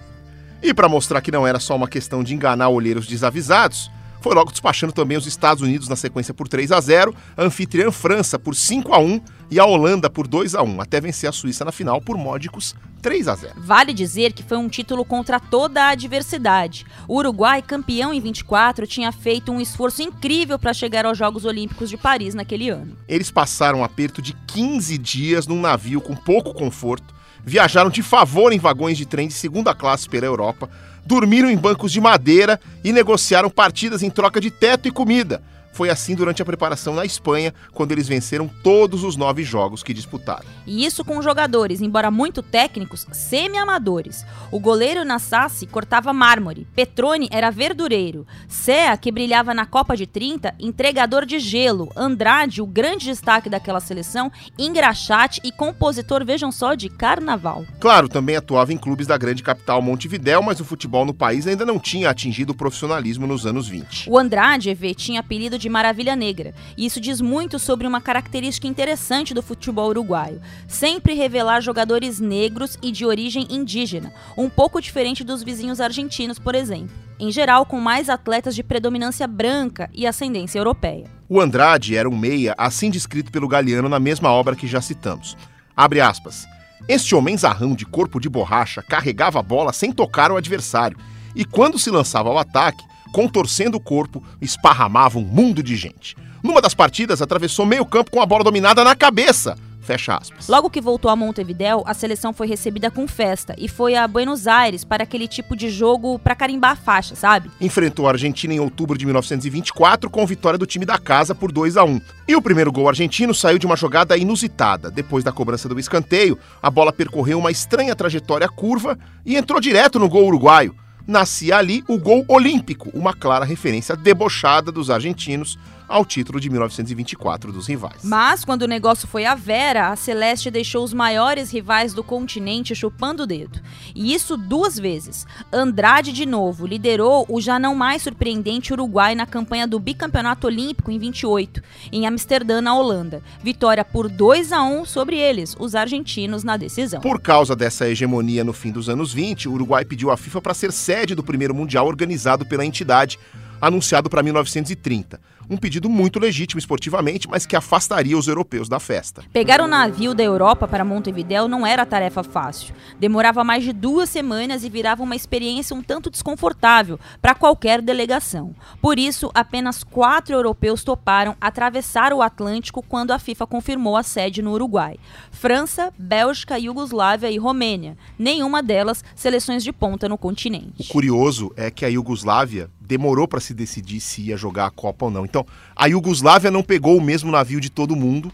E para mostrar que não era só uma questão de enganar olheiros desavisados, foi logo despachando também os Estados Unidos na sequência por 3 a 0, a anfitriã França por 5 a 1 e a Holanda por 2 a 1, até vencer a Suíça na final por módicos 3 a 0. Vale dizer que foi um título contra toda a adversidade. O Uruguai, campeão em 24, tinha feito um esforço incrível para chegar aos Jogos Olímpicos de Paris naquele ano. Eles passaram um aperto de 15 dias num navio com pouco conforto, viajaram de favor em vagões de trem de segunda classe pela Europa, dormiram em bancos de madeira e negociaram partidas em troca de teto e comida. Foi assim durante a preparação na Espanha, quando eles venceram todos os nove jogos que disputaram. E isso com jogadores, embora muito técnicos, semi-amadores. O goleiro Nassassi cortava mármore, Petrone era verdureiro, Sea, que brilhava na Copa de 30, entregador de gelo, Andrade, o grande destaque daquela seleção, engraxate e compositor, vejam só, de carnaval. Claro, também atuava em clubes da grande capital Montevidéu, mas o futebol no país ainda não tinha atingido o profissionalismo nos anos 20. O Andrade, EV, tinha apelido de Maravilha Negra, e isso diz muito sobre uma característica interessante do futebol uruguaio: sempre revelar jogadores negros e de origem indígena, um pouco diferente dos vizinhos argentinos, por exemplo. Em geral, com mais atletas de predominância branca e ascendência europeia. O Andrade era um meia, assim descrito pelo Galeano na mesma obra que já citamos. Abre aspas. Este homem zarrão de corpo de borracha carregava a bola sem tocar o adversário, e quando se lançava ao ataque, contorcendo o corpo, esparramava um mundo de gente. Numa das partidas, atravessou meio campo com a bola dominada na cabeça. Fecha aspas. Logo que voltou a Montevideo, a seleção foi recebida com festa e foi a Buenos Aires para aquele tipo de jogo para carimbar a faixa, sabe? Enfrentou a Argentina em outubro de 1924 com vitória do time da casa por 2 a 1. E o primeiro gol argentino saiu de uma jogada inusitada. Depois da cobrança do escanteio, a bola percorreu uma estranha trajetória curva e entrou direto no gol uruguaio. Nascia ali o gol olímpico, uma clara referência debochada dos argentinos ao título de 1924 dos rivais. Mas quando o negócio foi à vera, a Celeste deixou os maiores rivais do continente chupando o dedo. E isso duas vezes. Andrade de novo liderou o já não mais surpreendente Uruguai na campanha do bicampeonato olímpico em 28, em Amsterdã, na Holanda. Vitória por 2 a 1 sobre eles, os argentinos na decisão. Por causa dessa hegemonia no fim dos anos 20, o Uruguai pediu à FIFA para ser sede do primeiro mundial organizado pela entidade, anunciado para 1930 um pedido muito legítimo esportivamente, mas que afastaria os europeus da festa. Pegar o navio da Europa para Montevideo não era tarefa fácil. Demorava mais de duas semanas e virava uma experiência um tanto desconfortável para qualquer delegação. Por isso, apenas quatro europeus toparam atravessar o Atlântico quando a FIFA confirmou a sede no Uruguai: França, Bélgica, Iugoslávia e Romênia. Nenhuma delas seleções de ponta no continente. O curioso é que a Iugoslávia demorou para se decidir se ia jogar a Copa ou não. Então, a Iugoslávia não pegou o mesmo navio de todo mundo,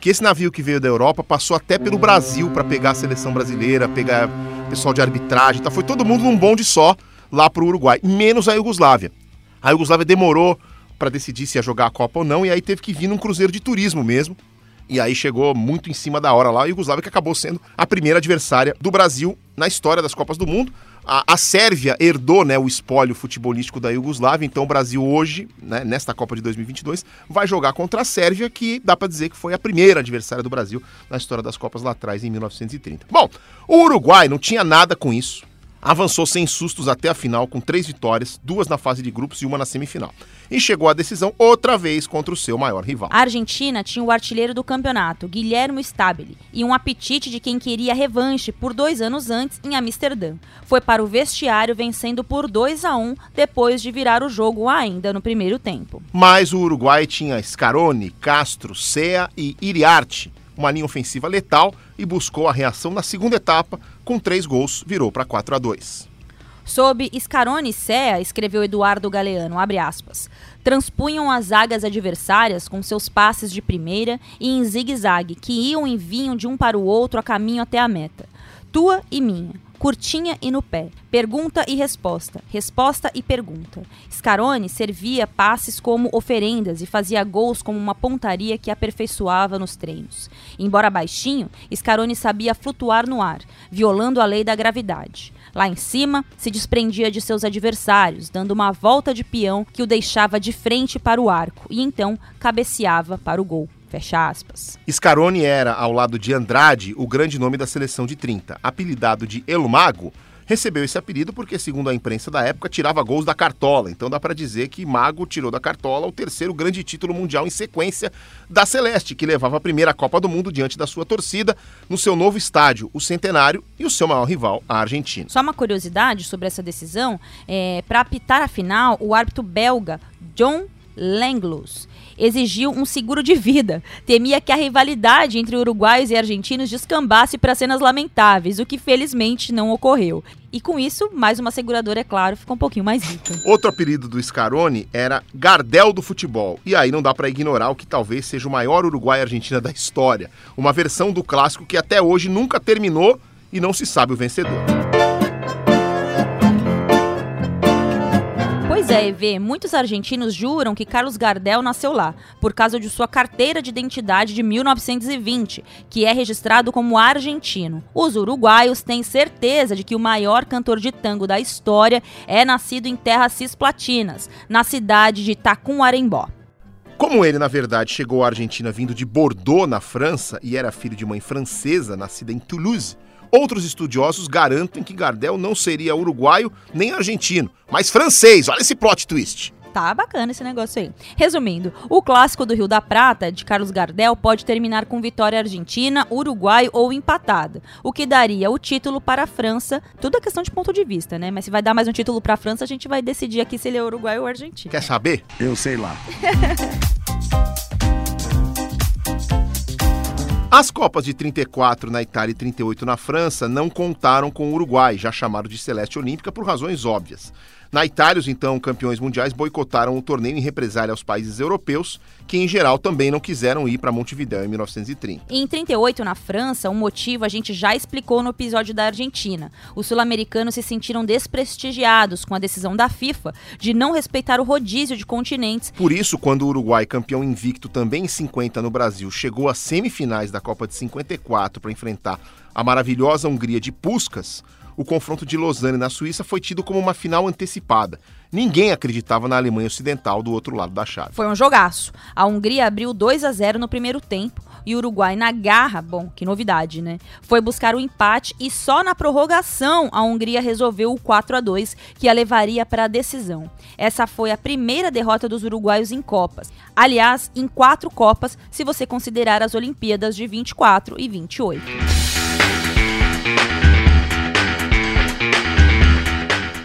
que esse navio que veio da Europa passou até pelo Brasil para pegar a seleção brasileira, pegar pessoal de arbitragem, então foi todo mundo num bonde só lá para o Uruguai, menos a Iugoslávia. A Iugoslávia demorou para decidir se ia jogar a Copa ou não, e aí teve que vir num cruzeiro de turismo mesmo. E aí chegou muito em cima da hora lá, a Iugoslávia que acabou sendo a primeira adversária do Brasil na história das Copas do Mundo. A, a Sérvia herdou né, o espólio futebolístico da Iugoslávia, então o Brasil hoje, né, nesta Copa de 2022, vai jogar contra a Sérvia, que dá para dizer que foi a primeira adversária do Brasil na história das Copas lá atrás, em 1930. Bom, o Uruguai não tinha nada com isso avançou sem sustos até a final com três vitórias, duas na fase de grupos e uma na semifinal. E chegou à decisão outra vez contra o seu maior rival. A Argentina tinha o artilheiro do campeonato, Guilherme Stabile, e um apetite de quem queria revanche por dois anos antes em Amsterdã. Foi para o vestiário vencendo por 2 a 1 depois de virar o jogo ainda no primeiro tempo. Mas o Uruguai tinha Scaroni, Castro, Sea e Iriarte uma linha ofensiva letal e buscou a reação na segunda etapa, com três gols, virou para 4 a 2 Sob Scarone e Sea, escreveu Eduardo Galeano, abre aspas, transpunham as zagas adversárias com seus passes de primeira e em zigue-zague, que iam e vinham de um para o outro a caminho até a meta. Tua e minha curtinha e no pé. Pergunta e resposta, resposta e pergunta. Scarone servia passes como oferendas e fazia gols como uma pontaria que aperfeiçoava nos treinos. Embora baixinho, Scarone sabia flutuar no ar, violando a lei da gravidade. Lá em cima, se desprendia de seus adversários, dando uma volta de peão que o deixava de frente para o arco e então cabeceava para o gol. Fecha aspas. Scaroni era, ao lado de Andrade, o grande nome da seleção de 30. Apelidado de El Mago, recebeu esse apelido porque, segundo a imprensa da época, tirava gols da cartola. Então dá para dizer que Mago tirou da cartola o terceiro grande título mundial em sequência da Celeste, que levava a primeira Copa do Mundo diante da sua torcida no seu novo estádio, o Centenário, e o seu maior rival, a Argentina. Só uma curiosidade sobre essa decisão: é, para apitar a final, o árbitro belga John Langlos exigiu um seguro de vida. Temia que a rivalidade entre uruguaios e argentinos descambasse para cenas lamentáveis, o que felizmente não ocorreu. E com isso, mais uma seguradora, é claro, ficou um pouquinho mais rica. Outro apelido do Scaroni era Gardel do futebol. E aí não dá para ignorar o que talvez seja o maior Uruguai-Argentina da história. Uma versão do clássico que até hoje nunca terminou e não se sabe o vencedor. Pois é, EV, muitos argentinos juram que Carlos Gardel nasceu lá, por causa de sua carteira de identidade de 1920, que é registrado como argentino. Os uruguaios têm certeza de que o maior cantor de tango da história é nascido em terras cisplatinas, na cidade de Tacuarembó. Como ele, na verdade, chegou à Argentina vindo de Bordeaux, na França, e era filho de mãe francesa, nascida em Toulouse, Outros estudiosos garantem que Gardel não seria uruguaio nem argentino, mas francês. Olha esse plot twist. Tá bacana esse negócio aí. Resumindo, o clássico do Rio da Prata, de Carlos Gardel, pode terminar com vitória argentina, uruguai ou empatada, o que daria o título para a França. Tudo é questão de ponto de vista, né? Mas se vai dar mais um título para a França, a gente vai decidir aqui se ele é uruguai ou argentino. Quer saber? Eu sei lá. As Copas de 34 na Itália e 38 na França não contaram com o Uruguai, já chamado de Celeste Olímpica por razões óbvias. Na Itália, os então campeões mundiais boicotaram o torneio em represália aos países europeus, que em geral também não quiseram ir para Montevidéu em 1930. Em 38, na França, o um motivo a gente já explicou no episódio da Argentina. Os sul-americanos se sentiram desprestigiados com a decisão da FIFA de não respeitar o rodízio de continentes. Por isso, quando o Uruguai, campeão invicto também em 50 no Brasil, chegou às semifinais da Copa de 54 para enfrentar a maravilhosa Hungria de Puskas, o confronto de Lausanne na Suíça foi tido como uma final antecipada. Ninguém acreditava na Alemanha Ocidental do outro lado da chave. Foi um jogaço. A Hungria abriu 2 a 0 no primeiro tempo e o Uruguai na garra, bom, que novidade, né? Foi buscar o empate e só na prorrogação a Hungria resolveu o 4 a 2 que a levaria para a decisão. Essa foi a primeira derrota dos uruguaios em Copas. Aliás, em quatro Copas, se você considerar as Olimpíadas de 24 e 28.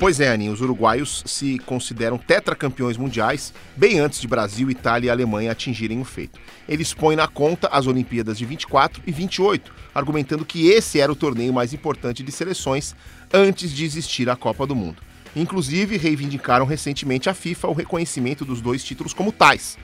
Pois é, Aninha, os uruguaios se consideram tetracampeões mundiais bem antes de Brasil, Itália e Alemanha atingirem o feito. Eles põem na conta as Olimpíadas de 24 e 28, argumentando que esse era o torneio mais importante de seleções antes de existir a Copa do Mundo. Inclusive, reivindicaram recentemente à FIFA o reconhecimento dos dois títulos como tais,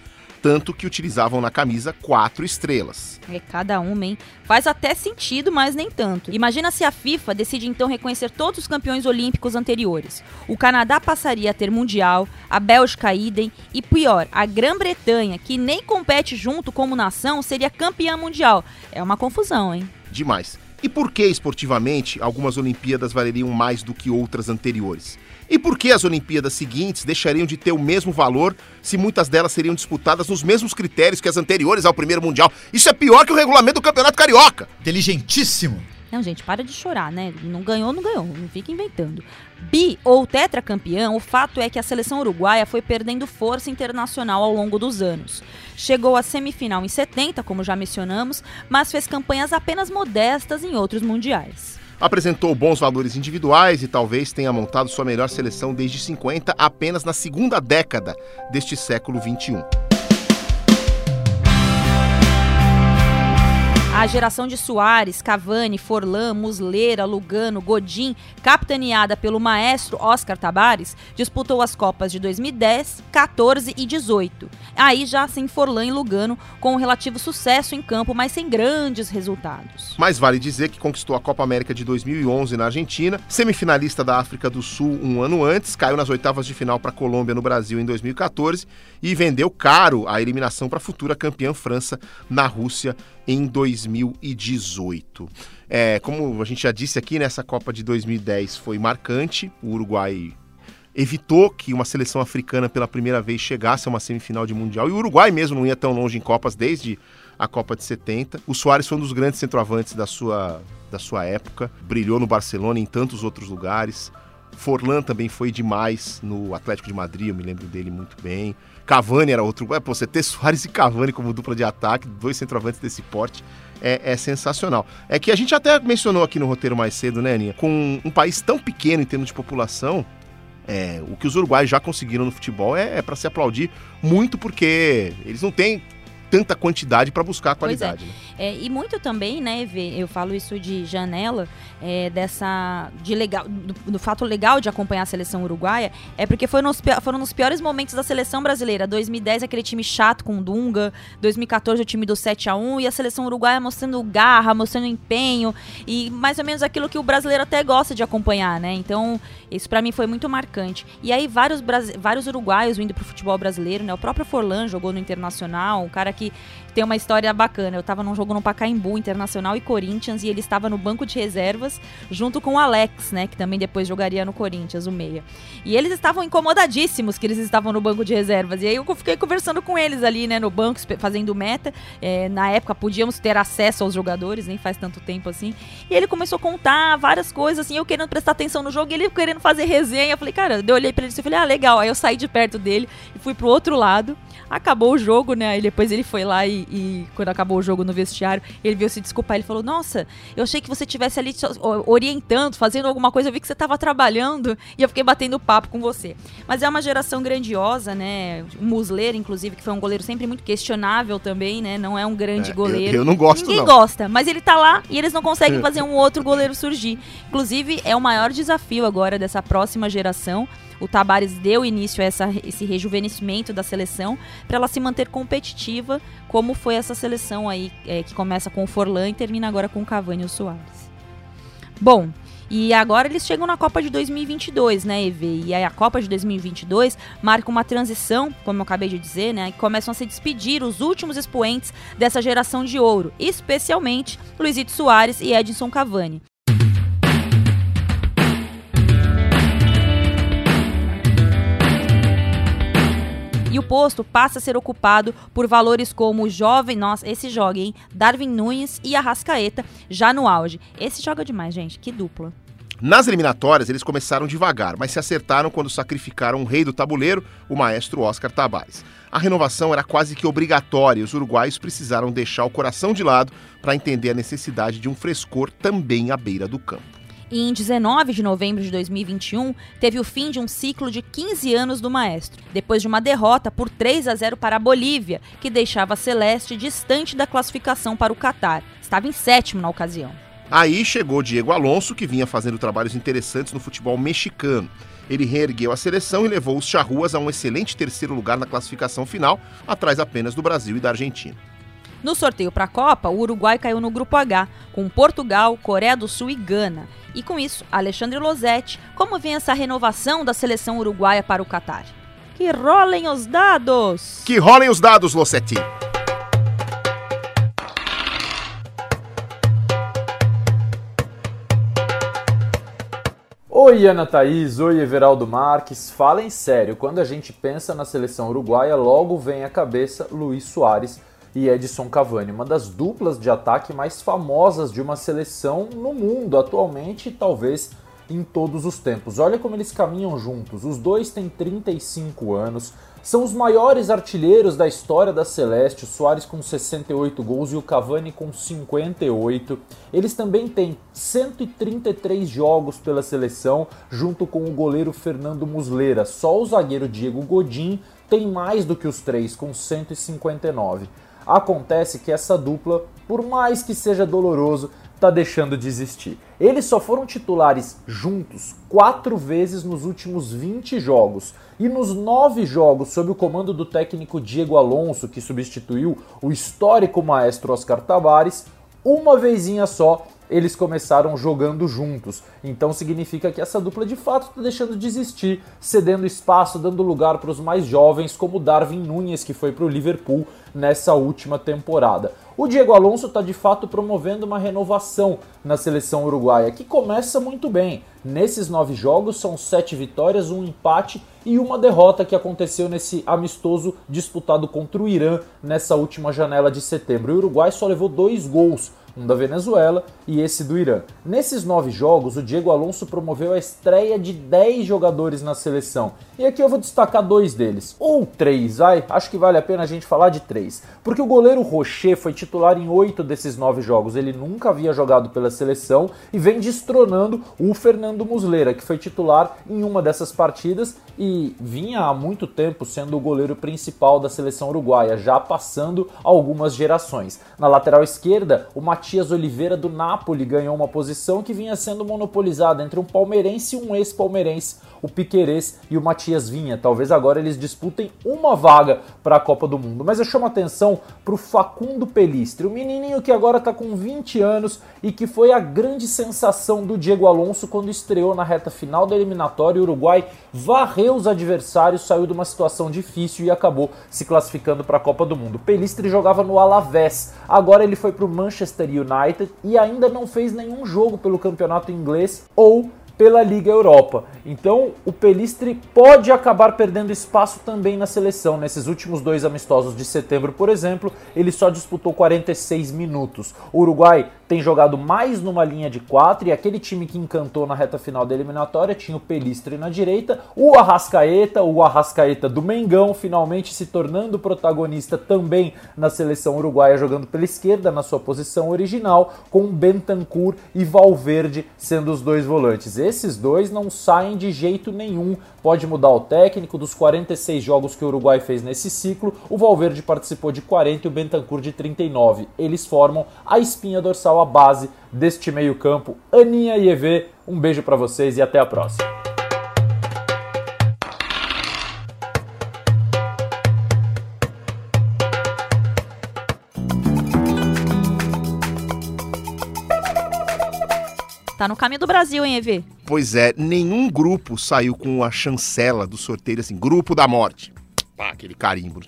tanto que utilizavam na camisa quatro estrelas. É cada uma, hein? Faz até sentido, mas nem tanto. Imagina se a FIFA decide então reconhecer todos os campeões olímpicos anteriores. O Canadá passaria a ter Mundial, a Bélgica idem, e pior, a Grã-Bretanha, que nem compete junto como nação, seria campeã mundial. É uma confusão, hein? Demais. E por que esportivamente algumas Olimpíadas valeriam mais do que outras anteriores? E por que as Olimpíadas seguintes deixariam de ter o mesmo valor se muitas delas seriam disputadas nos mesmos critérios que as anteriores ao primeiro Mundial? Isso é pior que o regulamento do Campeonato Carioca! Inteligentíssimo! Não, gente, para de chorar, né? Não ganhou, não ganhou. Não fica inventando. Bi ou tetracampeão, o fato é que a seleção uruguaia foi perdendo força internacional ao longo dos anos. Chegou à semifinal em 70, como já mencionamos, mas fez campanhas apenas modestas em outros mundiais. Apresentou bons valores individuais e talvez tenha montado sua melhor seleção desde 50, apenas na segunda década deste século 21. A geração de Soares, Cavani, Forlan, Muslera, Lugano, Godin, capitaneada pelo maestro Oscar Tabares, disputou as Copas de 2010, 14 e 18. Aí já sem Forlan e Lugano, com um relativo sucesso em campo, mas sem grandes resultados. Mas vale dizer que conquistou a Copa América de 2011 na Argentina, semifinalista da África do Sul um ano antes, caiu nas oitavas de final para a Colômbia no Brasil em 2014 e vendeu caro a eliminação para a futura campeã França na Rússia em 2018. É, como a gente já disse aqui, nessa Copa de 2010 foi marcante. O Uruguai evitou que uma seleção africana pela primeira vez chegasse a uma semifinal de Mundial. E o Uruguai mesmo não ia tão longe em Copas desde a Copa de 70. O Soares foi um dos grandes centroavantes da sua, da sua época. Brilhou no Barcelona e em tantos outros lugares. Forlan também foi demais no Atlético de Madrid, eu me lembro dele muito bem. Cavani era outro. É, pô, você ter Soares e Cavani como dupla de ataque, dois centroavantes desse porte, é, é, sensacional. É que a gente até mencionou aqui no roteiro mais cedo, né, Aninha? Com um país tão pequeno em termos de população, é, o que os uruguaios já conseguiram no futebol é, é para se aplaudir muito, porque eles não têm tanta quantidade para buscar a qualidade. Pois é. Né? é. e muito também, né, Vê, eu falo isso de janela, é, dessa de legal, do, do, fato legal de acompanhar a seleção uruguaia, é porque foi nos, foram nos piores momentos da seleção brasileira. 2010 aquele time chato com Dunga, 2014 o time do 7 a 1 e a seleção uruguaia mostrando garra, mostrando empenho e mais ou menos aquilo que o brasileiro até gosta de acompanhar, né? Então, isso para mim foi muito marcante. E aí vários vários uruguaios indo pro futebol brasileiro, né? O próprio Forlan jogou no Internacional, um cara que tem uma história bacana. Eu tava num jogo no Pacaembu, Internacional e Corinthians, e ele estava no banco de reservas junto com o Alex, né? Que também depois jogaria no Corinthians, o meia. E eles estavam incomodadíssimos que eles estavam no banco de reservas. E aí eu fiquei conversando com eles ali, né, no banco, fazendo meta. É, na época podíamos ter acesso aos jogadores, nem faz tanto tempo assim. E ele começou a contar várias coisas, assim, eu querendo prestar atenção no jogo, e ele querendo fazer resenha. Eu falei, cara, eu olhei pra ele e falei, ah, legal. Aí eu saí de perto dele e fui pro outro lado. Acabou o jogo, né? Aí depois ele foi lá e, e, quando acabou o jogo no vestiário, ele veio se desculpar. Ele falou: Nossa, eu achei que você estivesse ali orientando, fazendo alguma coisa. Eu vi que você estava trabalhando e eu fiquei batendo papo com você. Mas é uma geração grandiosa, né? O Musler, inclusive, que foi um goleiro sempre muito questionável também, né? Não é um grande é, goleiro. Eu, eu, não gosto, Ninguém não. gosta, mas ele tá lá e eles não conseguem fazer um outro goleiro surgir. Inclusive, é o maior desafio agora dessa próxima geração o Tabares deu início a essa, esse rejuvenescimento da seleção para ela se manter competitiva, como foi essa seleção aí é, que começa com o Forlan e termina agora com o Cavani e o Soares. Bom, e agora eles chegam na Copa de 2022, né, EV? E aí a Copa de 2022 marca uma transição, como eu acabei de dizer, né? Que começam a se despedir os últimos expoentes dessa geração de ouro, especialmente Luizito Soares e Edson Cavani. E o posto passa a ser ocupado por valores como o jovem, nossa, esse joga, hein? Darwin Nunes e Arrascaeta já no auge. Esse joga demais, gente, que dupla. Nas eliminatórias, eles começaram devagar, mas se acertaram quando sacrificaram o rei do tabuleiro, o maestro Oscar Tabares. A renovação era quase que obrigatória e os uruguaios precisaram deixar o coração de lado para entender a necessidade de um frescor também à beira do campo. E em 19 de novembro de 2021, teve o fim de um ciclo de 15 anos do maestro, depois de uma derrota por 3 a 0 para a Bolívia, que deixava a Celeste distante da classificação para o Catar. Estava em sétimo na ocasião. Aí chegou Diego Alonso, que vinha fazendo trabalhos interessantes no futebol mexicano. Ele reergueu a seleção e levou os charruas a um excelente terceiro lugar na classificação final, atrás apenas do Brasil e da Argentina. No sorteio para a Copa, o Uruguai caiu no grupo H, com Portugal, Coreia do Sul e Gana. E com isso, Alexandre Losetti, como vem essa renovação da seleção uruguaia para o Catar? Que rolem os dados! Que rolem os dados, Losetti! Oi, Ana Thaís, oi, Everaldo Marques. Falem sério, quando a gente pensa na seleção uruguaia, logo vem à cabeça Luiz Soares e Edson Cavani, uma das duplas de ataque mais famosas de uma seleção no mundo atualmente e talvez em todos os tempos. Olha como eles caminham juntos. Os dois têm 35 anos, são os maiores artilheiros da história da Celeste, o Soares com 68 gols e o Cavani com 58. Eles também têm 133 jogos pela seleção, junto com o goleiro Fernando Muslera. Só o zagueiro Diego Godin tem mais do que os três, com 159. Acontece que essa dupla, por mais que seja doloroso, está deixando de existir. Eles só foram titulares juntos quatro vezes nos últimos 20 jogos. E nos nove jogos, sob o comando do técnico Diego Alonso, que substituiu o histórico maestro Oscar Tabares, uma vezinha só eles começaram jogando juntos. Então significa que essa dupla de fato está deixando de existir, cedendo espaço, dando lugar para os mais jovens, como Darwin Nunes, que foi para o Liverpool nessa última temporada. O Diego Alonso está de fato promovendo uma renovação na seleção uruguaia, que começa muito bem. Nesses nove jogos são sete vitórias, um empate e uma derrota que aconteceu nesse amistoso disputado contra o Irã nessa última janela de setembro. O Uruguai só levou dois gols um da Venezuela e esse do Irã. Nesses nove jogos, o Diego Alonso promoveu a estreia de 10 jogadores na seleção. E aqui eu vou destacar dois deles. Ou três, ai, acho que vale a pena a gente falar de três. Porque o goleiro Rocher foi titular em oito desses nove jogos. Ele nunca havia jogado pela seleção e vem destronando o Fernando Muslera, que foi titular em uma dessas partidas e vinha há muito tempo sendo o goleiro principal da seleção uruguaia, já passando algumas gerações. Na lateral esquerda, o Matias Matias Oliveira do Napoli ganhou uma posição que vinha sendo monopolizada entre um palmeirense e um ex-palmeirense, o Piquerez e o Matias Vinha. Talvez agora eles disputem uma vaga para a Copa do Mundo. Mas eu chamo atenção para o Facundo Pelistre, o menininho que agora está com 20 anos e que foi a grande sensação do Diego Alonso quando estreou na reta final da eliminatória. O Uruguai varreu os adversários, saiu de uma situação difícil e acabou se classificando para a Copa do Mundo. Pelistre jogava no Alavés, agora ele foi para o Manchester United e ainda não fez nenhum jogo pelo campeonato inglês ou pela Liga Europa. Então o Pelistri pode acabar perdendo espaço também na seleção. Nesses últimos dois amistosos de setembro, por exemplo, ele só disputou 46 minutos. O Uruguai tem jogado mais numa linha de quatro e aquele time que encantou na reta final da eliminatória tinha o Pelistri na direita, o Arrascaeta, o Arrascaeta do Mengão, finalmente se tornando protagonista também na seleção uruguaia, jogando pela esquerda na sua posição original, com Bentancur e Valverde sendo os dois volantes. Esses dois não saem de jeito nenhum. Pode mudar o técnico dos 46 jogos que o Uruguai fez nesse ciclo. O Valverde participou de 40 e o Bentancur de 39. Eles formam a espinha dorsal, a base deste meio-campo. Aninha e EV, um beijo para vocês e até a próxima. Tá no caminho do Brasil, hein, Evi? Pois é, nenhum grupo saiu com a chancela do sorteio assim, grupo da morte. Pá, aquele carimbo.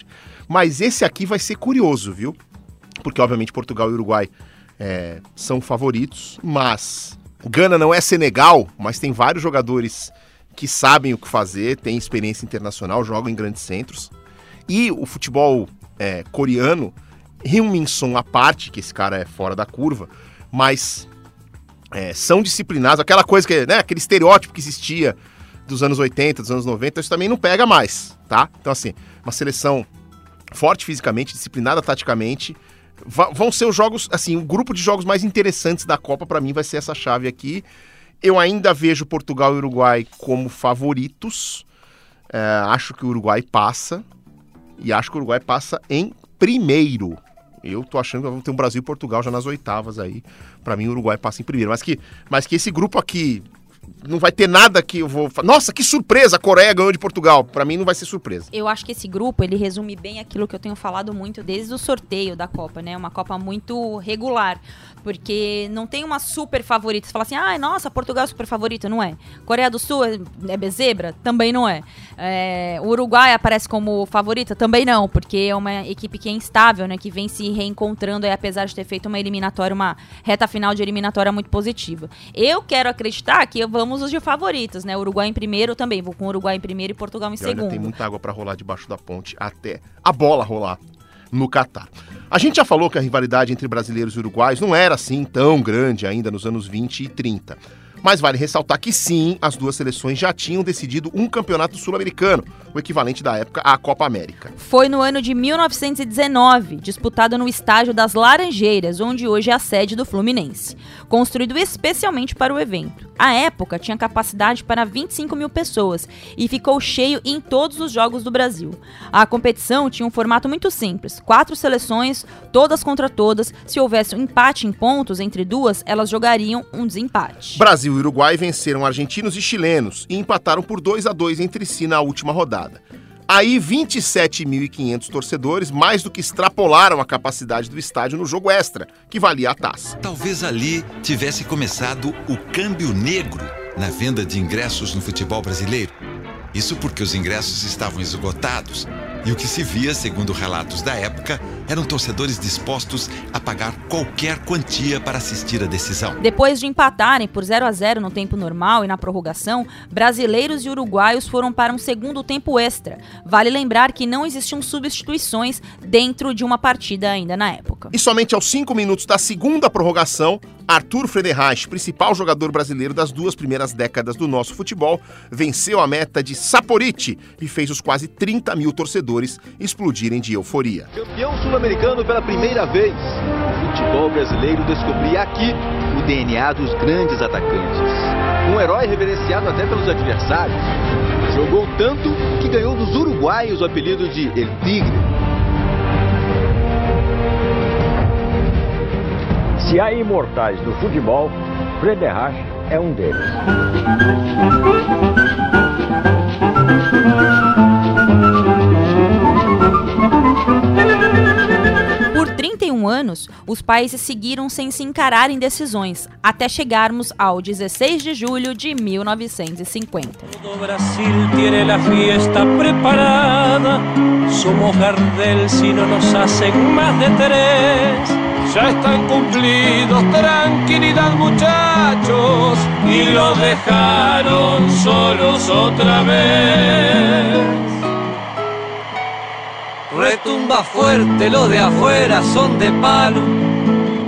Mas esse aqui vai ser curioso, viu? Porque, obviamente, Portugal e Uruguai é, são favoritos, mas Gana não é Senegal, mas tem vários jogadores que sabem o que fazer, têm experiência internacional, jogam em grandes centros. E o futebol é, coreano, Hyun-Min à parte, que esse cara é fora da curva, mas é, são disciplinados, aquela coisa que, né, aquele estereótipo que existia dos anos 80, dos anos 90, isso também não pega mais, tá? Então, assim, uma seleção forte fisicamente, disciplinada taticamente, vão ser os jogos, assim, o grupo de jogos mais interessantes da Copa para mim vai ser essa chave aqui. Eu ainda vejo Portugal e Uruguai como favoritos. É, acho que o Uruguai passa e acho que o Uruguai passa em primeiro. Eu tô achando que vamos ter um Brasil e Portugal já nas oitavas aí. Para mim, o Uruguai passa em primeiro. Mas que, mas que esse grupo aqui não vai ter nada que eu vou. Nossa, que surpresa! A Coreia ganhou de Portugal. Para mim não vai ser surpresa. Eu acho que esse grupo ele resume bem aquilo que eu tenho falado muito desde o sorteio da Copa, né? Uma Copa muito regular. Porque não tem uma super favorita. Você fala assim, ah, nossa, Portugal é super favorita. Não é. Coreia do Sul é, é bezebra? Também não é. é. Uruguai aparece como favorita? Também não, porque é uma equipe que é instável, né? Que vem se reencontrando, aí, apesar de ter feito uma eliminatória, uma reta final de eliminatória muito positiva. Eu quero acreditar que vamos os de favoritos, né? Uruguai em primeiro também. Vou com Uruguai em primeiro e Portugal em e segundo. Olha, tem muita água para rolar debaixo da ponte até a bola rolar no Catar. A gente já falou que a rivalidade entre brasileiros e uruguais não era assim tão grande ainda nos anos 20 e 30. Mas vale ressaltar que sim, as duas seleções já tinham decidido um campeonato sul-americano, o equivalente da época à Copa América. Foi no ano de 1919, disputado no estádio das Laranjeiras, onde hoje é a sede do Fluminense, construído especialmente para o evento. A época tinha capacidade para 25 mil pessoas e ficou cheio em todos os jogos do Brasil. A competição tinha um formato muito simples: quatro seleções, todas contra todas. Se houvesse um empate em pontos entre duas, elas jogariam um desempate. Brasil e Uruguai venceram argentinos e chilenos e empataram por 2 a 2 entre si na última rodada. Aí 27.500 torcedores mais do que extrapolaram a capacidade do estádio no jogo extra, que valia a taça. Talvez ali tivesse começado o câmbio negro na venda de ingressos no futebol brasileiro. Isso porque os ingressos estavam esgotados e o que se via, segundo relatos da época, eram torcedores dispostos a pagar qualquer quantia para assistir a decisão. Depois de empatarem por 0 a 0 no tempo normal e na prorrogação, brasileiros e uruguaios foram para um segundo tempo extra. Vale lembrar que não existiam substituições dentro de uma partida ainda na época. E somente aos 5 minutos da segunda prorrogação, Arthur Frederich, principal jogador brasileiro das duas primeiras décadas do nosso futebol, venceu a meta de Saporite e fez os quase 30 mil torcedores explodirem de euforia. Campeão sul-americano pela primeira vez. O futebol brasileiro descobria aqui o DNA dos grandes atacantes. Um herói reverenciado até pelos adversários. Jogou tanto que ganhou dos uruguaios o apelido de El Tigre Se há imortais do futebol, Frederich é um deles. Por 31 anos, os países seguiram sem se encarar em decisões, até chegarmos ao 16 de julho de 1950. O Brasil tem a fiesta preparada. Somos Gardel se não nos hacen mais de três. Ya están cumplidos, tranquilidad muchachos, y lo dejaron solos otra vez. Retumba fuerte, de afuera son de palo,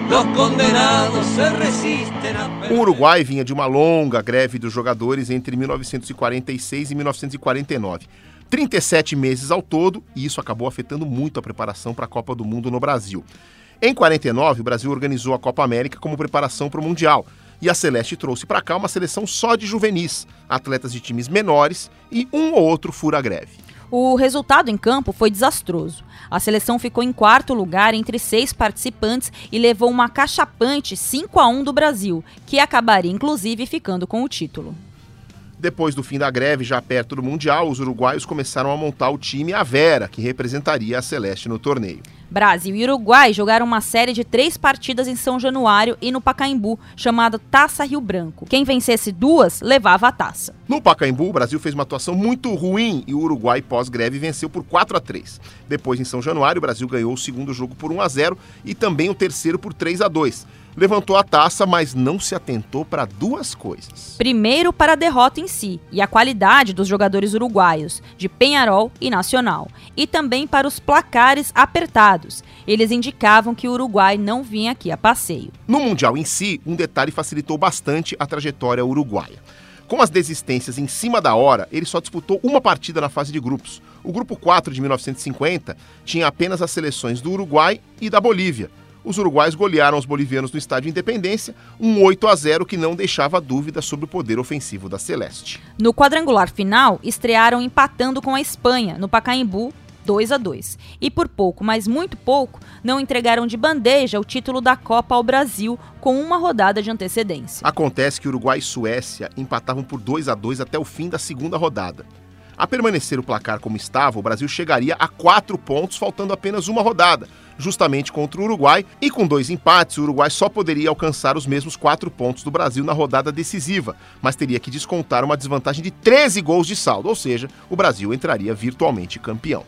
los condenados se resisten a... O Uruguai vinha de uma longa greve dos jogadores entre 1946 e 1949. 37 meses ao todo, e isso acabou afetando muito a preparação para a Copa do Mundo no Brasil. Em 49, o Brasil organizou a Copa América como preparação para o Mundial, e a Celeste trouxe para cá uma seleção só de juvenis, atletas de times menores e um ou outro fura-greve. O resultado em campo foi desastroso. A seleção ficou em quarto lugar entre seis participantes e levou uma cachapante 5 a 1 do Brasil, que acabaria inclusive ficando com o título. Depois do fim da greve, já perto do Mundial, os uruguaios começaram a montar o time A Vera, que representaria a Celeste no torneio. Brasil e Uruguai jogaram uma série de três partidas em São Januário e no Pacaembu, chamada Taça Rio Branco. Quem vencesse duas, levava a taça. No Pacaembu, o Brasil fez uma atuação muito ruim e o Uruguai, pós-greve, venceu por 4 a 3 Depois, em São Januário, o Brasil ganhou o segundo jogo por 1 a 0 e também o terceiro por 3 a 2 levantou a taça, mas não se atentou para duas coisas. Primeiro, para a derrota em si e a qualidade dos jogadores uruguaios, de Penharol e Nacional, e também para os placares apertados. Eles indicavam que o Uruguai não vinha aqui a passeio. No Mundial em si, um detalhe facilitou bastante a trajetória uruguaia. Com as desistências em cima da hora, ele só disputou uma partida na fase de grupos. O grupo 4 de 1950 tinha apenas as seleções do Uruguai e da Bolívia os uruguais golearam os bolivianos no estádio Independência, um 8 a 0 que não deixava dúvida sobre o poder ofensivo da Celeste. No quadrangular final, estrearam empatando com a Espanha, no Pacaembu, 2 a 2. E por pouco, mas muito pouco, não entregaram de bandeja o título da Copa ao Brasil com uma rodada de antecedência. Acontece que Uruguai e Suécia empatavam por 2 a 2 até o fim da segunda rodada. A permanecer o placar como estava, o Brasil chegaria a quatro pontos, faltando apenas uma rodada, justamente contra o Uruguai, e com dois empates, o Uruguai só poderia alcançar os mesmos quatro pontos do Brasil na rodada decisiva, mas teria que descontar uma desvantagem de 13 gols de saldo, ou seja, o Brasil entraria virtualmente campeão.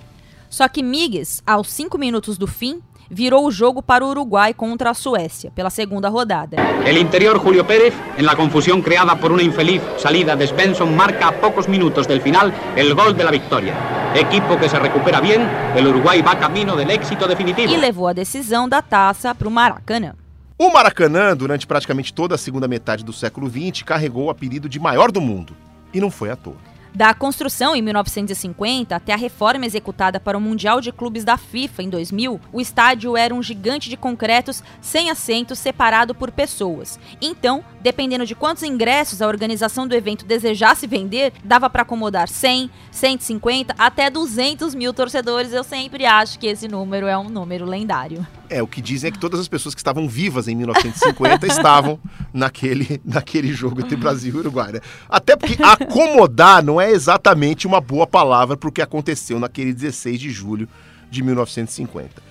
Só que Migues, aos cinco minutos do fim, virou o jogo para o Uruguai contra a Suécia, pela segunda rodada. El interior Julio Pérez, en la confusión creada por una infeliz salida de Svensson, marca a pocos minutos del final el gol de la victoria. Equipo que se recupera bien, el Uruguai va camino del éxito definitivo. E levou a decisão da taça para o Maracanã. O Maracanã, durante praticamente toda a segunda metade do século XX, carregou o apelido de maior do mundo. E não foi à toa. Da construção em 1950 até a reforma executada para o Mundial de Clubes da FIFA em 2000, o estádio era um gigante de concretos sem assentos separado por pessoas. Então, dependendo de quantos ingressos a organização do evento desejasse vender, dava para acomodar 100, 150 até 200 mil torcedores. Eu sempre acho que esse número é um número lendário. É, o que dizem é que todas as pessoas que estavam vivas em 1950 estavam naquele, naquele jogo entre Brasil e Uruguai. Né? Até porque acomodar não é exatamente uma boa palavra para o que aconteceu naquele 16 de julho de 1950.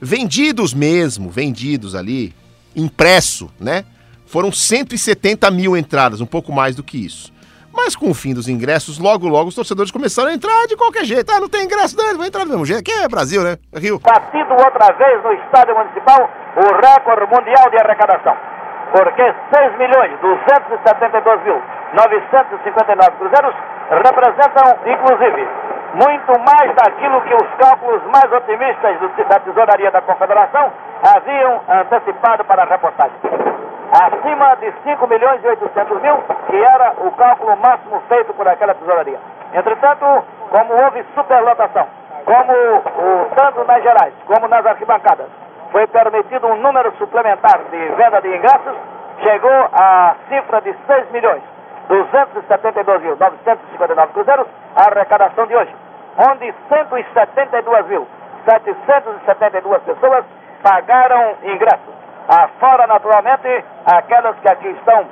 Vendidos mesmo, vendidos ali, impresso, né? Foram 170 mil entradas, um pouco mais do que isso. Mas com o fim dos ingressos, logo logo os torcedores começaram a entrar de qualquer jeito. Ah, não tem ingresso, não, vai entrar do mesmo jeito. Aqui é Brasil, né? É Rio. Batido outra vez no estádio municipal o recorde mundial de arrecadação. Porque 6 milhões 272 mil 959 cruzeiros representam, inclusive, muito mais daquilo que os cálculos mais otimistas do, da tesouraria da Confederação haviam antecipado para a reportagem acima de 5 milhões e 800 mil, que era o cálculo máximo feito por aquela tesouraria. Entretanto, como houve superlotação, como o, tanto nas gerais como nas arquibancadas, foi permitido um número suplementar de venda de ingressos, chegou a cifra de 6 milhões 272 mil 959 cruzeiros, a arrecadação de hoje, onde 172 mil 772 pessoas pagaram ingressos. Afora naturalmente aquelas que aqui estão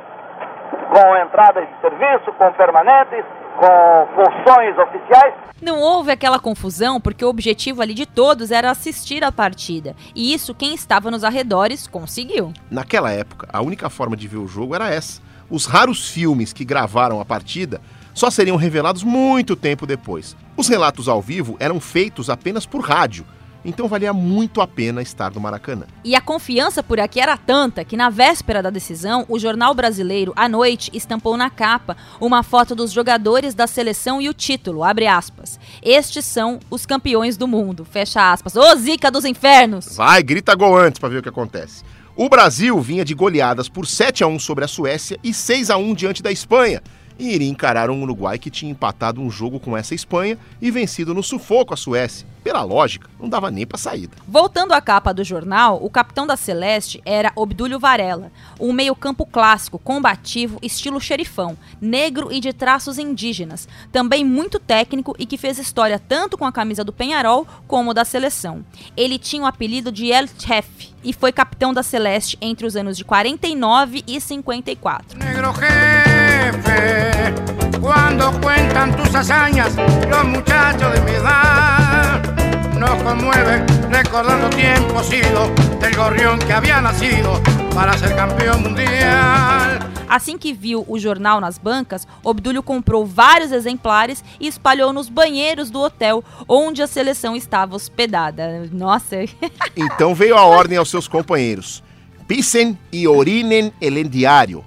com entradas de serviço, com permanentes, com funções oficiais. Não houve aquela confusão porque o objetivo ali de todos era assistir a partida. E isso quem estava nos arredores conseguiu. Naquela época, a única forma de ver o jogo era essa. Os raros filmes que gravaram a partida só seriam revelados muito tempo depois. Os relatos ao vivo eram feitos apenas por rádio então valia muito a pena estar no Maracanã. E a confiança por aqui era tanta que na véspera da decisão, o jornal brasileiro, à noite, estampou na capa uma foto dos jogadores da seleção e o título, abre aspas. Estes são os campeões do mundo, fecha aspas. Ô zica dos infernos! Vai, grita gol antes para ver o que acontece. O Brasil vinha de goleadas por 7 a 1 sobre a Suécia e 6 a 1 diante da Espanha e iria encarar um Uruguai que tinha empatado um jogo com essa Espanha e vencido no sufoco a Suécia. Pela lógica, não dava nem para saída. Voltando à capa do jornal, o capitão da Celeste era Obdúlio Varela, um meio-campo clássico, combativo, estilo xerifão, negro e de traços indígenas, também muito técnico e que fez história tanto com a camisa do Penharol como da seleção. Ele tinha o apelido de El Chef e foi capitão da Celeste entre os anos de 49 e 54. Negro jefe, quando cuentan tus hazañas, los muchachos de mi edad nos conmueven recordando tiempos ido del gorrión que había nacido para ser campeão mundial. Assim que viu o jornal nas bancas, Obdúlio comprou vários exemplares e espalhou nos banheiros do hotel onde a seleção estava hospedada. Nossa! Então veio a ordem aos seus companheiros: pisem e orinem el diário.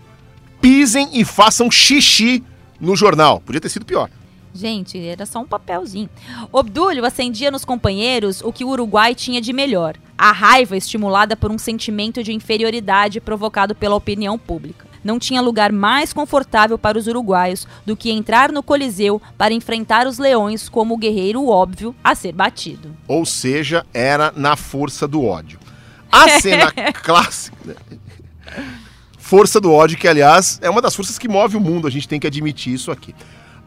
Pisem e façam xixi no jornal. Podia ter sido pior. Gente, era só um papelzinho. Obdúlio acendia nos companheiros o que o Uruguai tinha de melhor: a raiva estimulada por um sentimento de inferioridade provocado pela opinião pública. Não tinha lugar mais confortável para os uruguaios do que entrar no Coliseu para enfrentar os leões como o guerreiro óbvio a ser batido. Ou seja, era na força do ódio. A cena clássica. Força do ódio, que aliás é uma das forças que move o mundo, a gente tem que admitir isso aqui.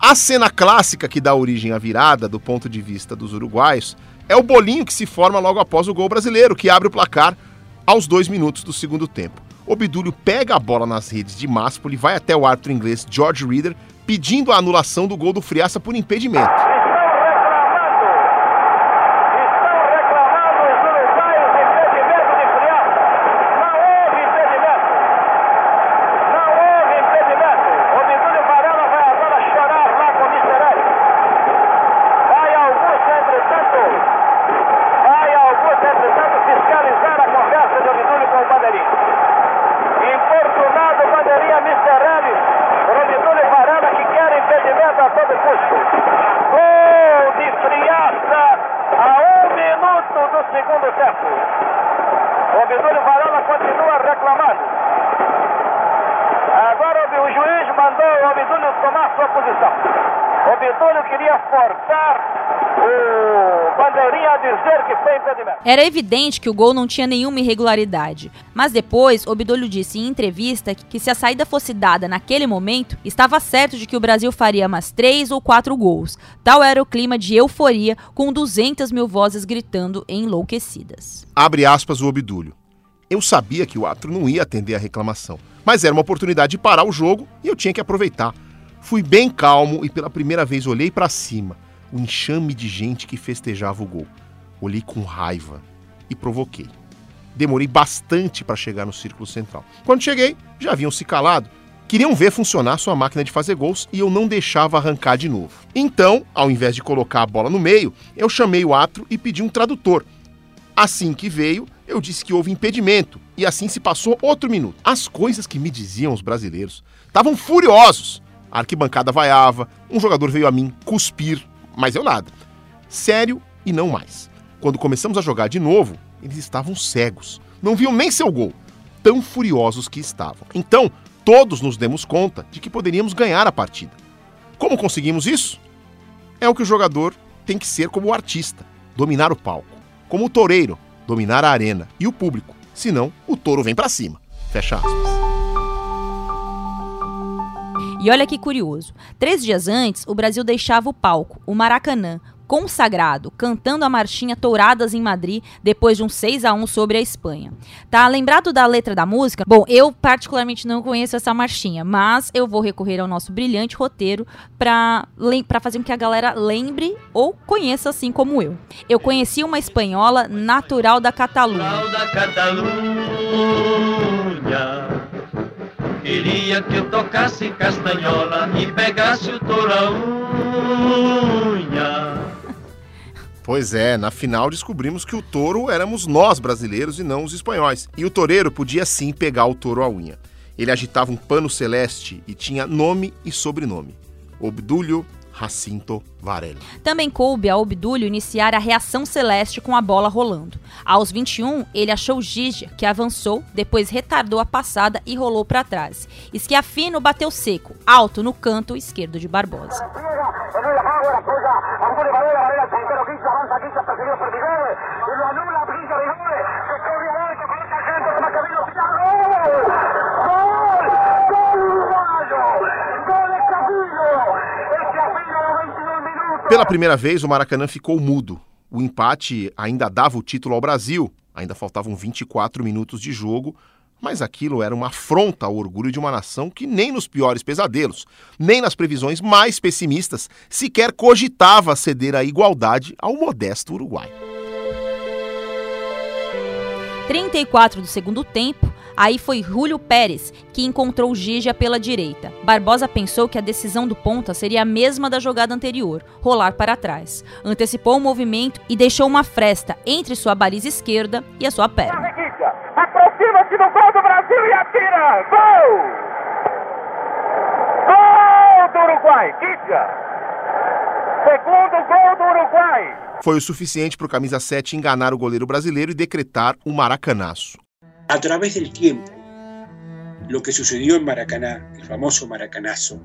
A cena clássica que dá origem à virada, do ponto de vista dos uruguaios, é o bolinho que se forma logo após o gol brasileiro, que abre o placar aos dois minutos do segundo tempo. Obdúlio pega a bola nas redes de Máspoli, vai até o árbitro inglês George Reader, pedindo a anulação do gol do Friaça por impedimento. Era evidente que o gol não tinha nenhuma irregularidade, mas depois Obdolho disse em entrevista que se a saída fosse dada naquele momento, estava certo de que o Brasil faria mais três ou quatro gols. Tal era o clima de euforia, com 200 mil vozes gritando enlouquecidas. Abre aspas o Obdúlio. Eu sabia que o Atro não ia atender a reclamação, mas era uma oportunidade de parar o jogo e eu tinha que aproveitar. Fui bem calmo e pela primeira vez olhei para cima, o enxame de gente que festejava o gol. Olhei com raiva e provoquei. Demorei bastante para chegar no círculo central. Quando cheguei, já haviam se calado. Queriam ver funcionar sua máquina de fazer gols e eu não deixava arrancar de novo. Então, ao invés de colocar a bola no meio, eu chamei o atro e pedi um tradutor. Assim que veio, eu disse que houve impedimento e assim se passou outro minuto. As coisas que me diziam os brasileiros estavam furiosos. A arquibancada vaiava, um jogador veio a mim cuspir, mas eu nada. Sério e não mais. Quando começamos a jogar de novo, eles estavam cegos. Não viam nem seu gol, tão furiosos que estavam. Então, todos nos demos conta de que poderíamos ganhar a partida. Como conseguimos isso? É o que o jogador tem que ser como o artista, dominar o palco. Como o toureiro, dominar a arena e o público. Senão, o touro vem para cima. Fecha aspas. E olha que curioso. Três dias antes, o Brasil deixava o palco, o Maracanã, consagrado, cantando a marchinha Touradas em Madrid depois de um 6 a 1 sobre a Espanha. Tá lembrado da letra da música? Bom, eu particularmente não conheço essa marchinha, mas eu vou recorrer ao nosso brilhante roteiro para fazer com que a galera lembre ou conheça assim como eu. Eu conheci uma espanhola natural da Catalunha. Da Catalunha. Queria que eu tocasse castanhola e pegasse o. Pois é, na final descobrimos que o touro éramos nós brasileiros e não os espanhóis. E o toureiro podia sim pegar o touro à unha. Ele agitava um pano celeste e tinha nome e sobrenome: Obdúlio Jacinto Varela. Também coube a Obdúlio iniciar a reação celeste com a bola rolando. Aos 21, ele achou Gigia, que avançou, depois retardou a passada e rolou para trás. Esquiafino bateu seco, alto no canto esquerdo de Barbosa. Pela primeira vez, o Maracanã ficou mudo. O empate ainda dava o título ao Brasil, ainda faltavam 24 minutos de jogo, mas aquilo era uma afronta ao orgulho de uma nação que nem nos piores pesadelos, nem nas previsões mais pessimistas, sequer cogitava ceder a igualdade ao modesto Uruguai. 34 do segundo tempo, Aí foi Julio Pérez que encontrou Gigia pela direita. Barbosa pensou que a decisão do ponta seria a mesma da jogada anterior, rolar para trás. Antecipou o movimento e deixou uma fresta entre sua baliza esquerda e a sua perna. Aproxima-se do gol do Brasil e atira! Gol! Gol do Uruguai! Gigia! Segundo gol do Uruguai! Foi o suficiente para o camisa 7 enganar o goleiro brasileiro e decretar um maracanaço. A través del tiempo, lo que sucedió en Maracaná, el famoso maracanazo,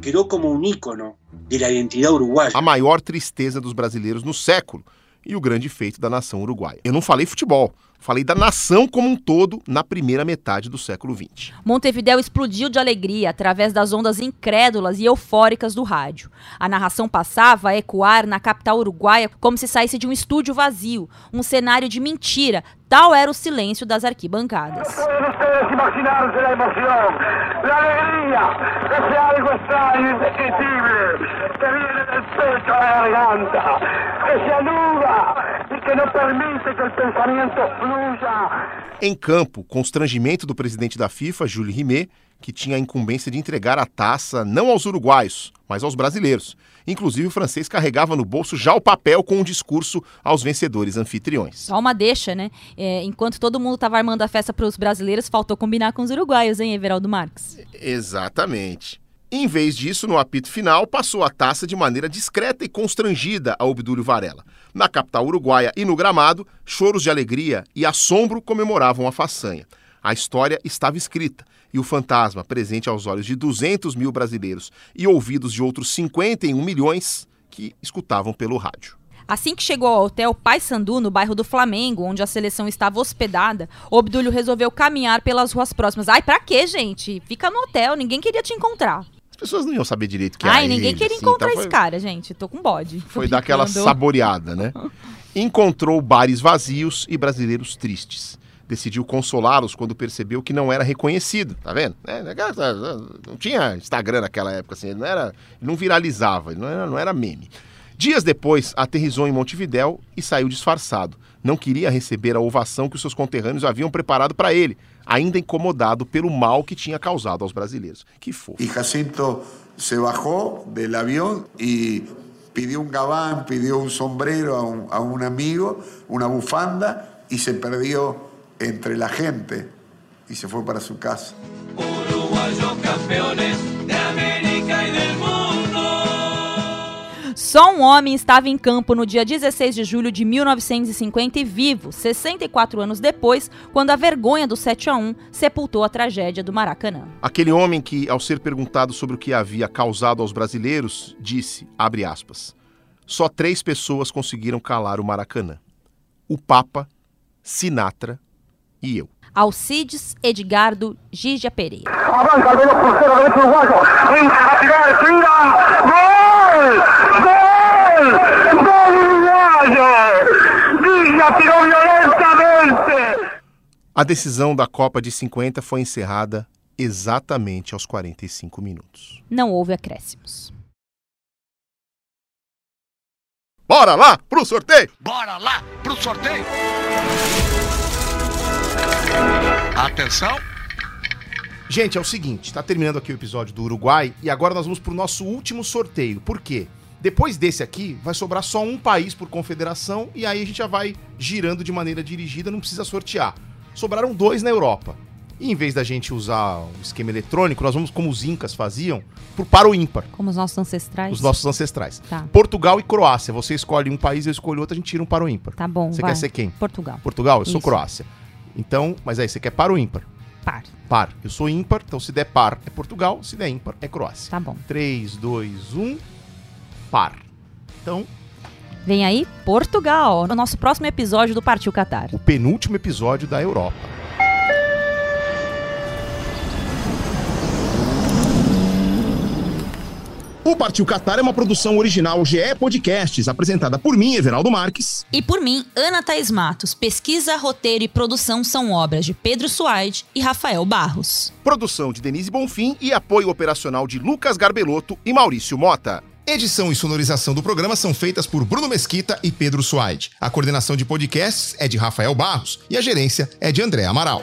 quedó como un ícono de la identidad uruguaya. A maior tristeza dos brasileiros no século e o grande feito da nação uruguaia. Eu não falei futebol, falei da nação como um todo na primeira metade do século XX. Montevidéu explodiu de alegria através das ondas incrédulas e eufóricas do rádio. A narração passava a ecoar na capital uruguaia como se saísse de um estúdio vazio, um cenário de mentira, Tal era o silêncio das arquibancadas. gloria, que sea algo extraño, indescriptible, que viene del pecho de la garganta, que se anuda Em campo, constrangimento do presidente da FIFA, Júlio Rimet, que tinha a incumbência de entregar a taça não aos uruguaios, mas aos brasileiros. Inclusive, o francês carregava no bolso já o papel com um discurso aos vencedores anfitriões. Só uma deixa, né? É, enquanto todo mundo estava armando a festa para os brasileiros, faltou combinar com os uruguaios, hein, Everaldo Marques? Exatamente. Em vez disso, no apito final, passou a taça de maneira discreta e constrangida a Obdúlio Varela. Na capital uruguaia e no gramado, choros de alegria e assombro comemoravam a façanha. A história estava escrita e o fantasma, presente aos olhos de 200 mil brasileiros e ouvidos de outros 51 milhões que escutavam pelo rádio. Assim que chegou ao hotel Pai Sandu, no bairro do Flamengo, onde a seleção estava hospedada, Obdúlio resolveu caminhar pelas ruas próximas. Ai, pra quê, gente? Fica no hotel, ninguém queria te encontrar. As pessoas não iam saber direito que Ai, era ninguém ele, queria assim, encontrar então esse foi, cara, gente. Tô com bode. Foi dar aquela saboreada, né? Encontrou bares vazios e brasileiros tristes decidiu consolá-los quando percebeu que não era reconhecido, tá vendo? É, não tinha Instagram naquela época, assim, ele não, era, não viralizava, não era, não era meme. Dias depois, aterrizou em Montevidéu e saiu disfarçado. Não queria receber a ovação que os seus conterrâneos haviam preparado para ele, ainda incomodado pelo mal que tinha causado aos brasileiros. Que fofo. E Jacinto se bajou do avião e pediu um gabán, pediu um sombrero a um, a um amigo, uma bufanda e se perdeu entre la gente y se fue para su casa. Uruguayos campeones de América y del mundo. Só um homem estava em campo no dia 16 de julho de 1950 e vivo, 64 anos depois, quando a vergonha do 7 a 1 sepultou a tragédia do Maracanã. Aquele homem que, ao ser perguntado sobre o que havia causado aos brasileiros, disse, abre aspas, só três pessoas conseguiram calar o Maracanã. O Papa, Sinatra e eu. Alcides Edgardo Gigia Pereira. Avança Gol! Gol! Violentamente. A decisão da Copa de 50 foi encerrada exatamente aos 45 minutos. Não houve acréscimos. Bora lá pro sorteio! Bora lá pro sorteio! Atenção! Gente, é o seguinte, tá terminando aqui o episódio do Uruguai e agora nós vamos pro nosso último sorteio. Por quê? Depois desse aqui, vai sobrar só um país por confederação e aí a gente já vai girando de maneira dirigida, não precisa sortear. Sobraram dois na Europa. E em vez da gente usar o esquema eletrônico, nós vamos, como os incas faziam, por par ou ímpar. Como os nossos ancestrais. Os nossos ancestrais. Tá. Portugal e Croácia. Você escolhe um país, eu escolho outro, a gente tira um par ou ímpar. Tá bom, Você vai. quer ser quem? Portugal. Portugal? Eu sou Isso. Croácia. Então, mas aí, você quer par ou ímpar? Par. Par. Eu sou ímpar, então se der par é Portugal, se der ímpar é Croácia. Tá bom. 3, 2, 1, par. Então, Vem aí, Portugal, no nosso próximo episódio do Partiu Qatar. o penúltimo episódio da Europa. O Partiu Qatar é uma produção original GE Podcasts, apresentada por mim, Everaldo Marques. E por mim, Ana Thaís Matos. Pesquisa, roteiro e produção são obras de Pedro Suaide e Rafael Barros. Produção de Denise Bonfim e apoio operacional de Lucas Garbelotto e Maurício Mota. Edição e sonorização do programa são feitas por Bruno Mesquita e Pedro Suaide. A coordenação de podcasts é de Rafael Barros e a gerência é de André Amaral.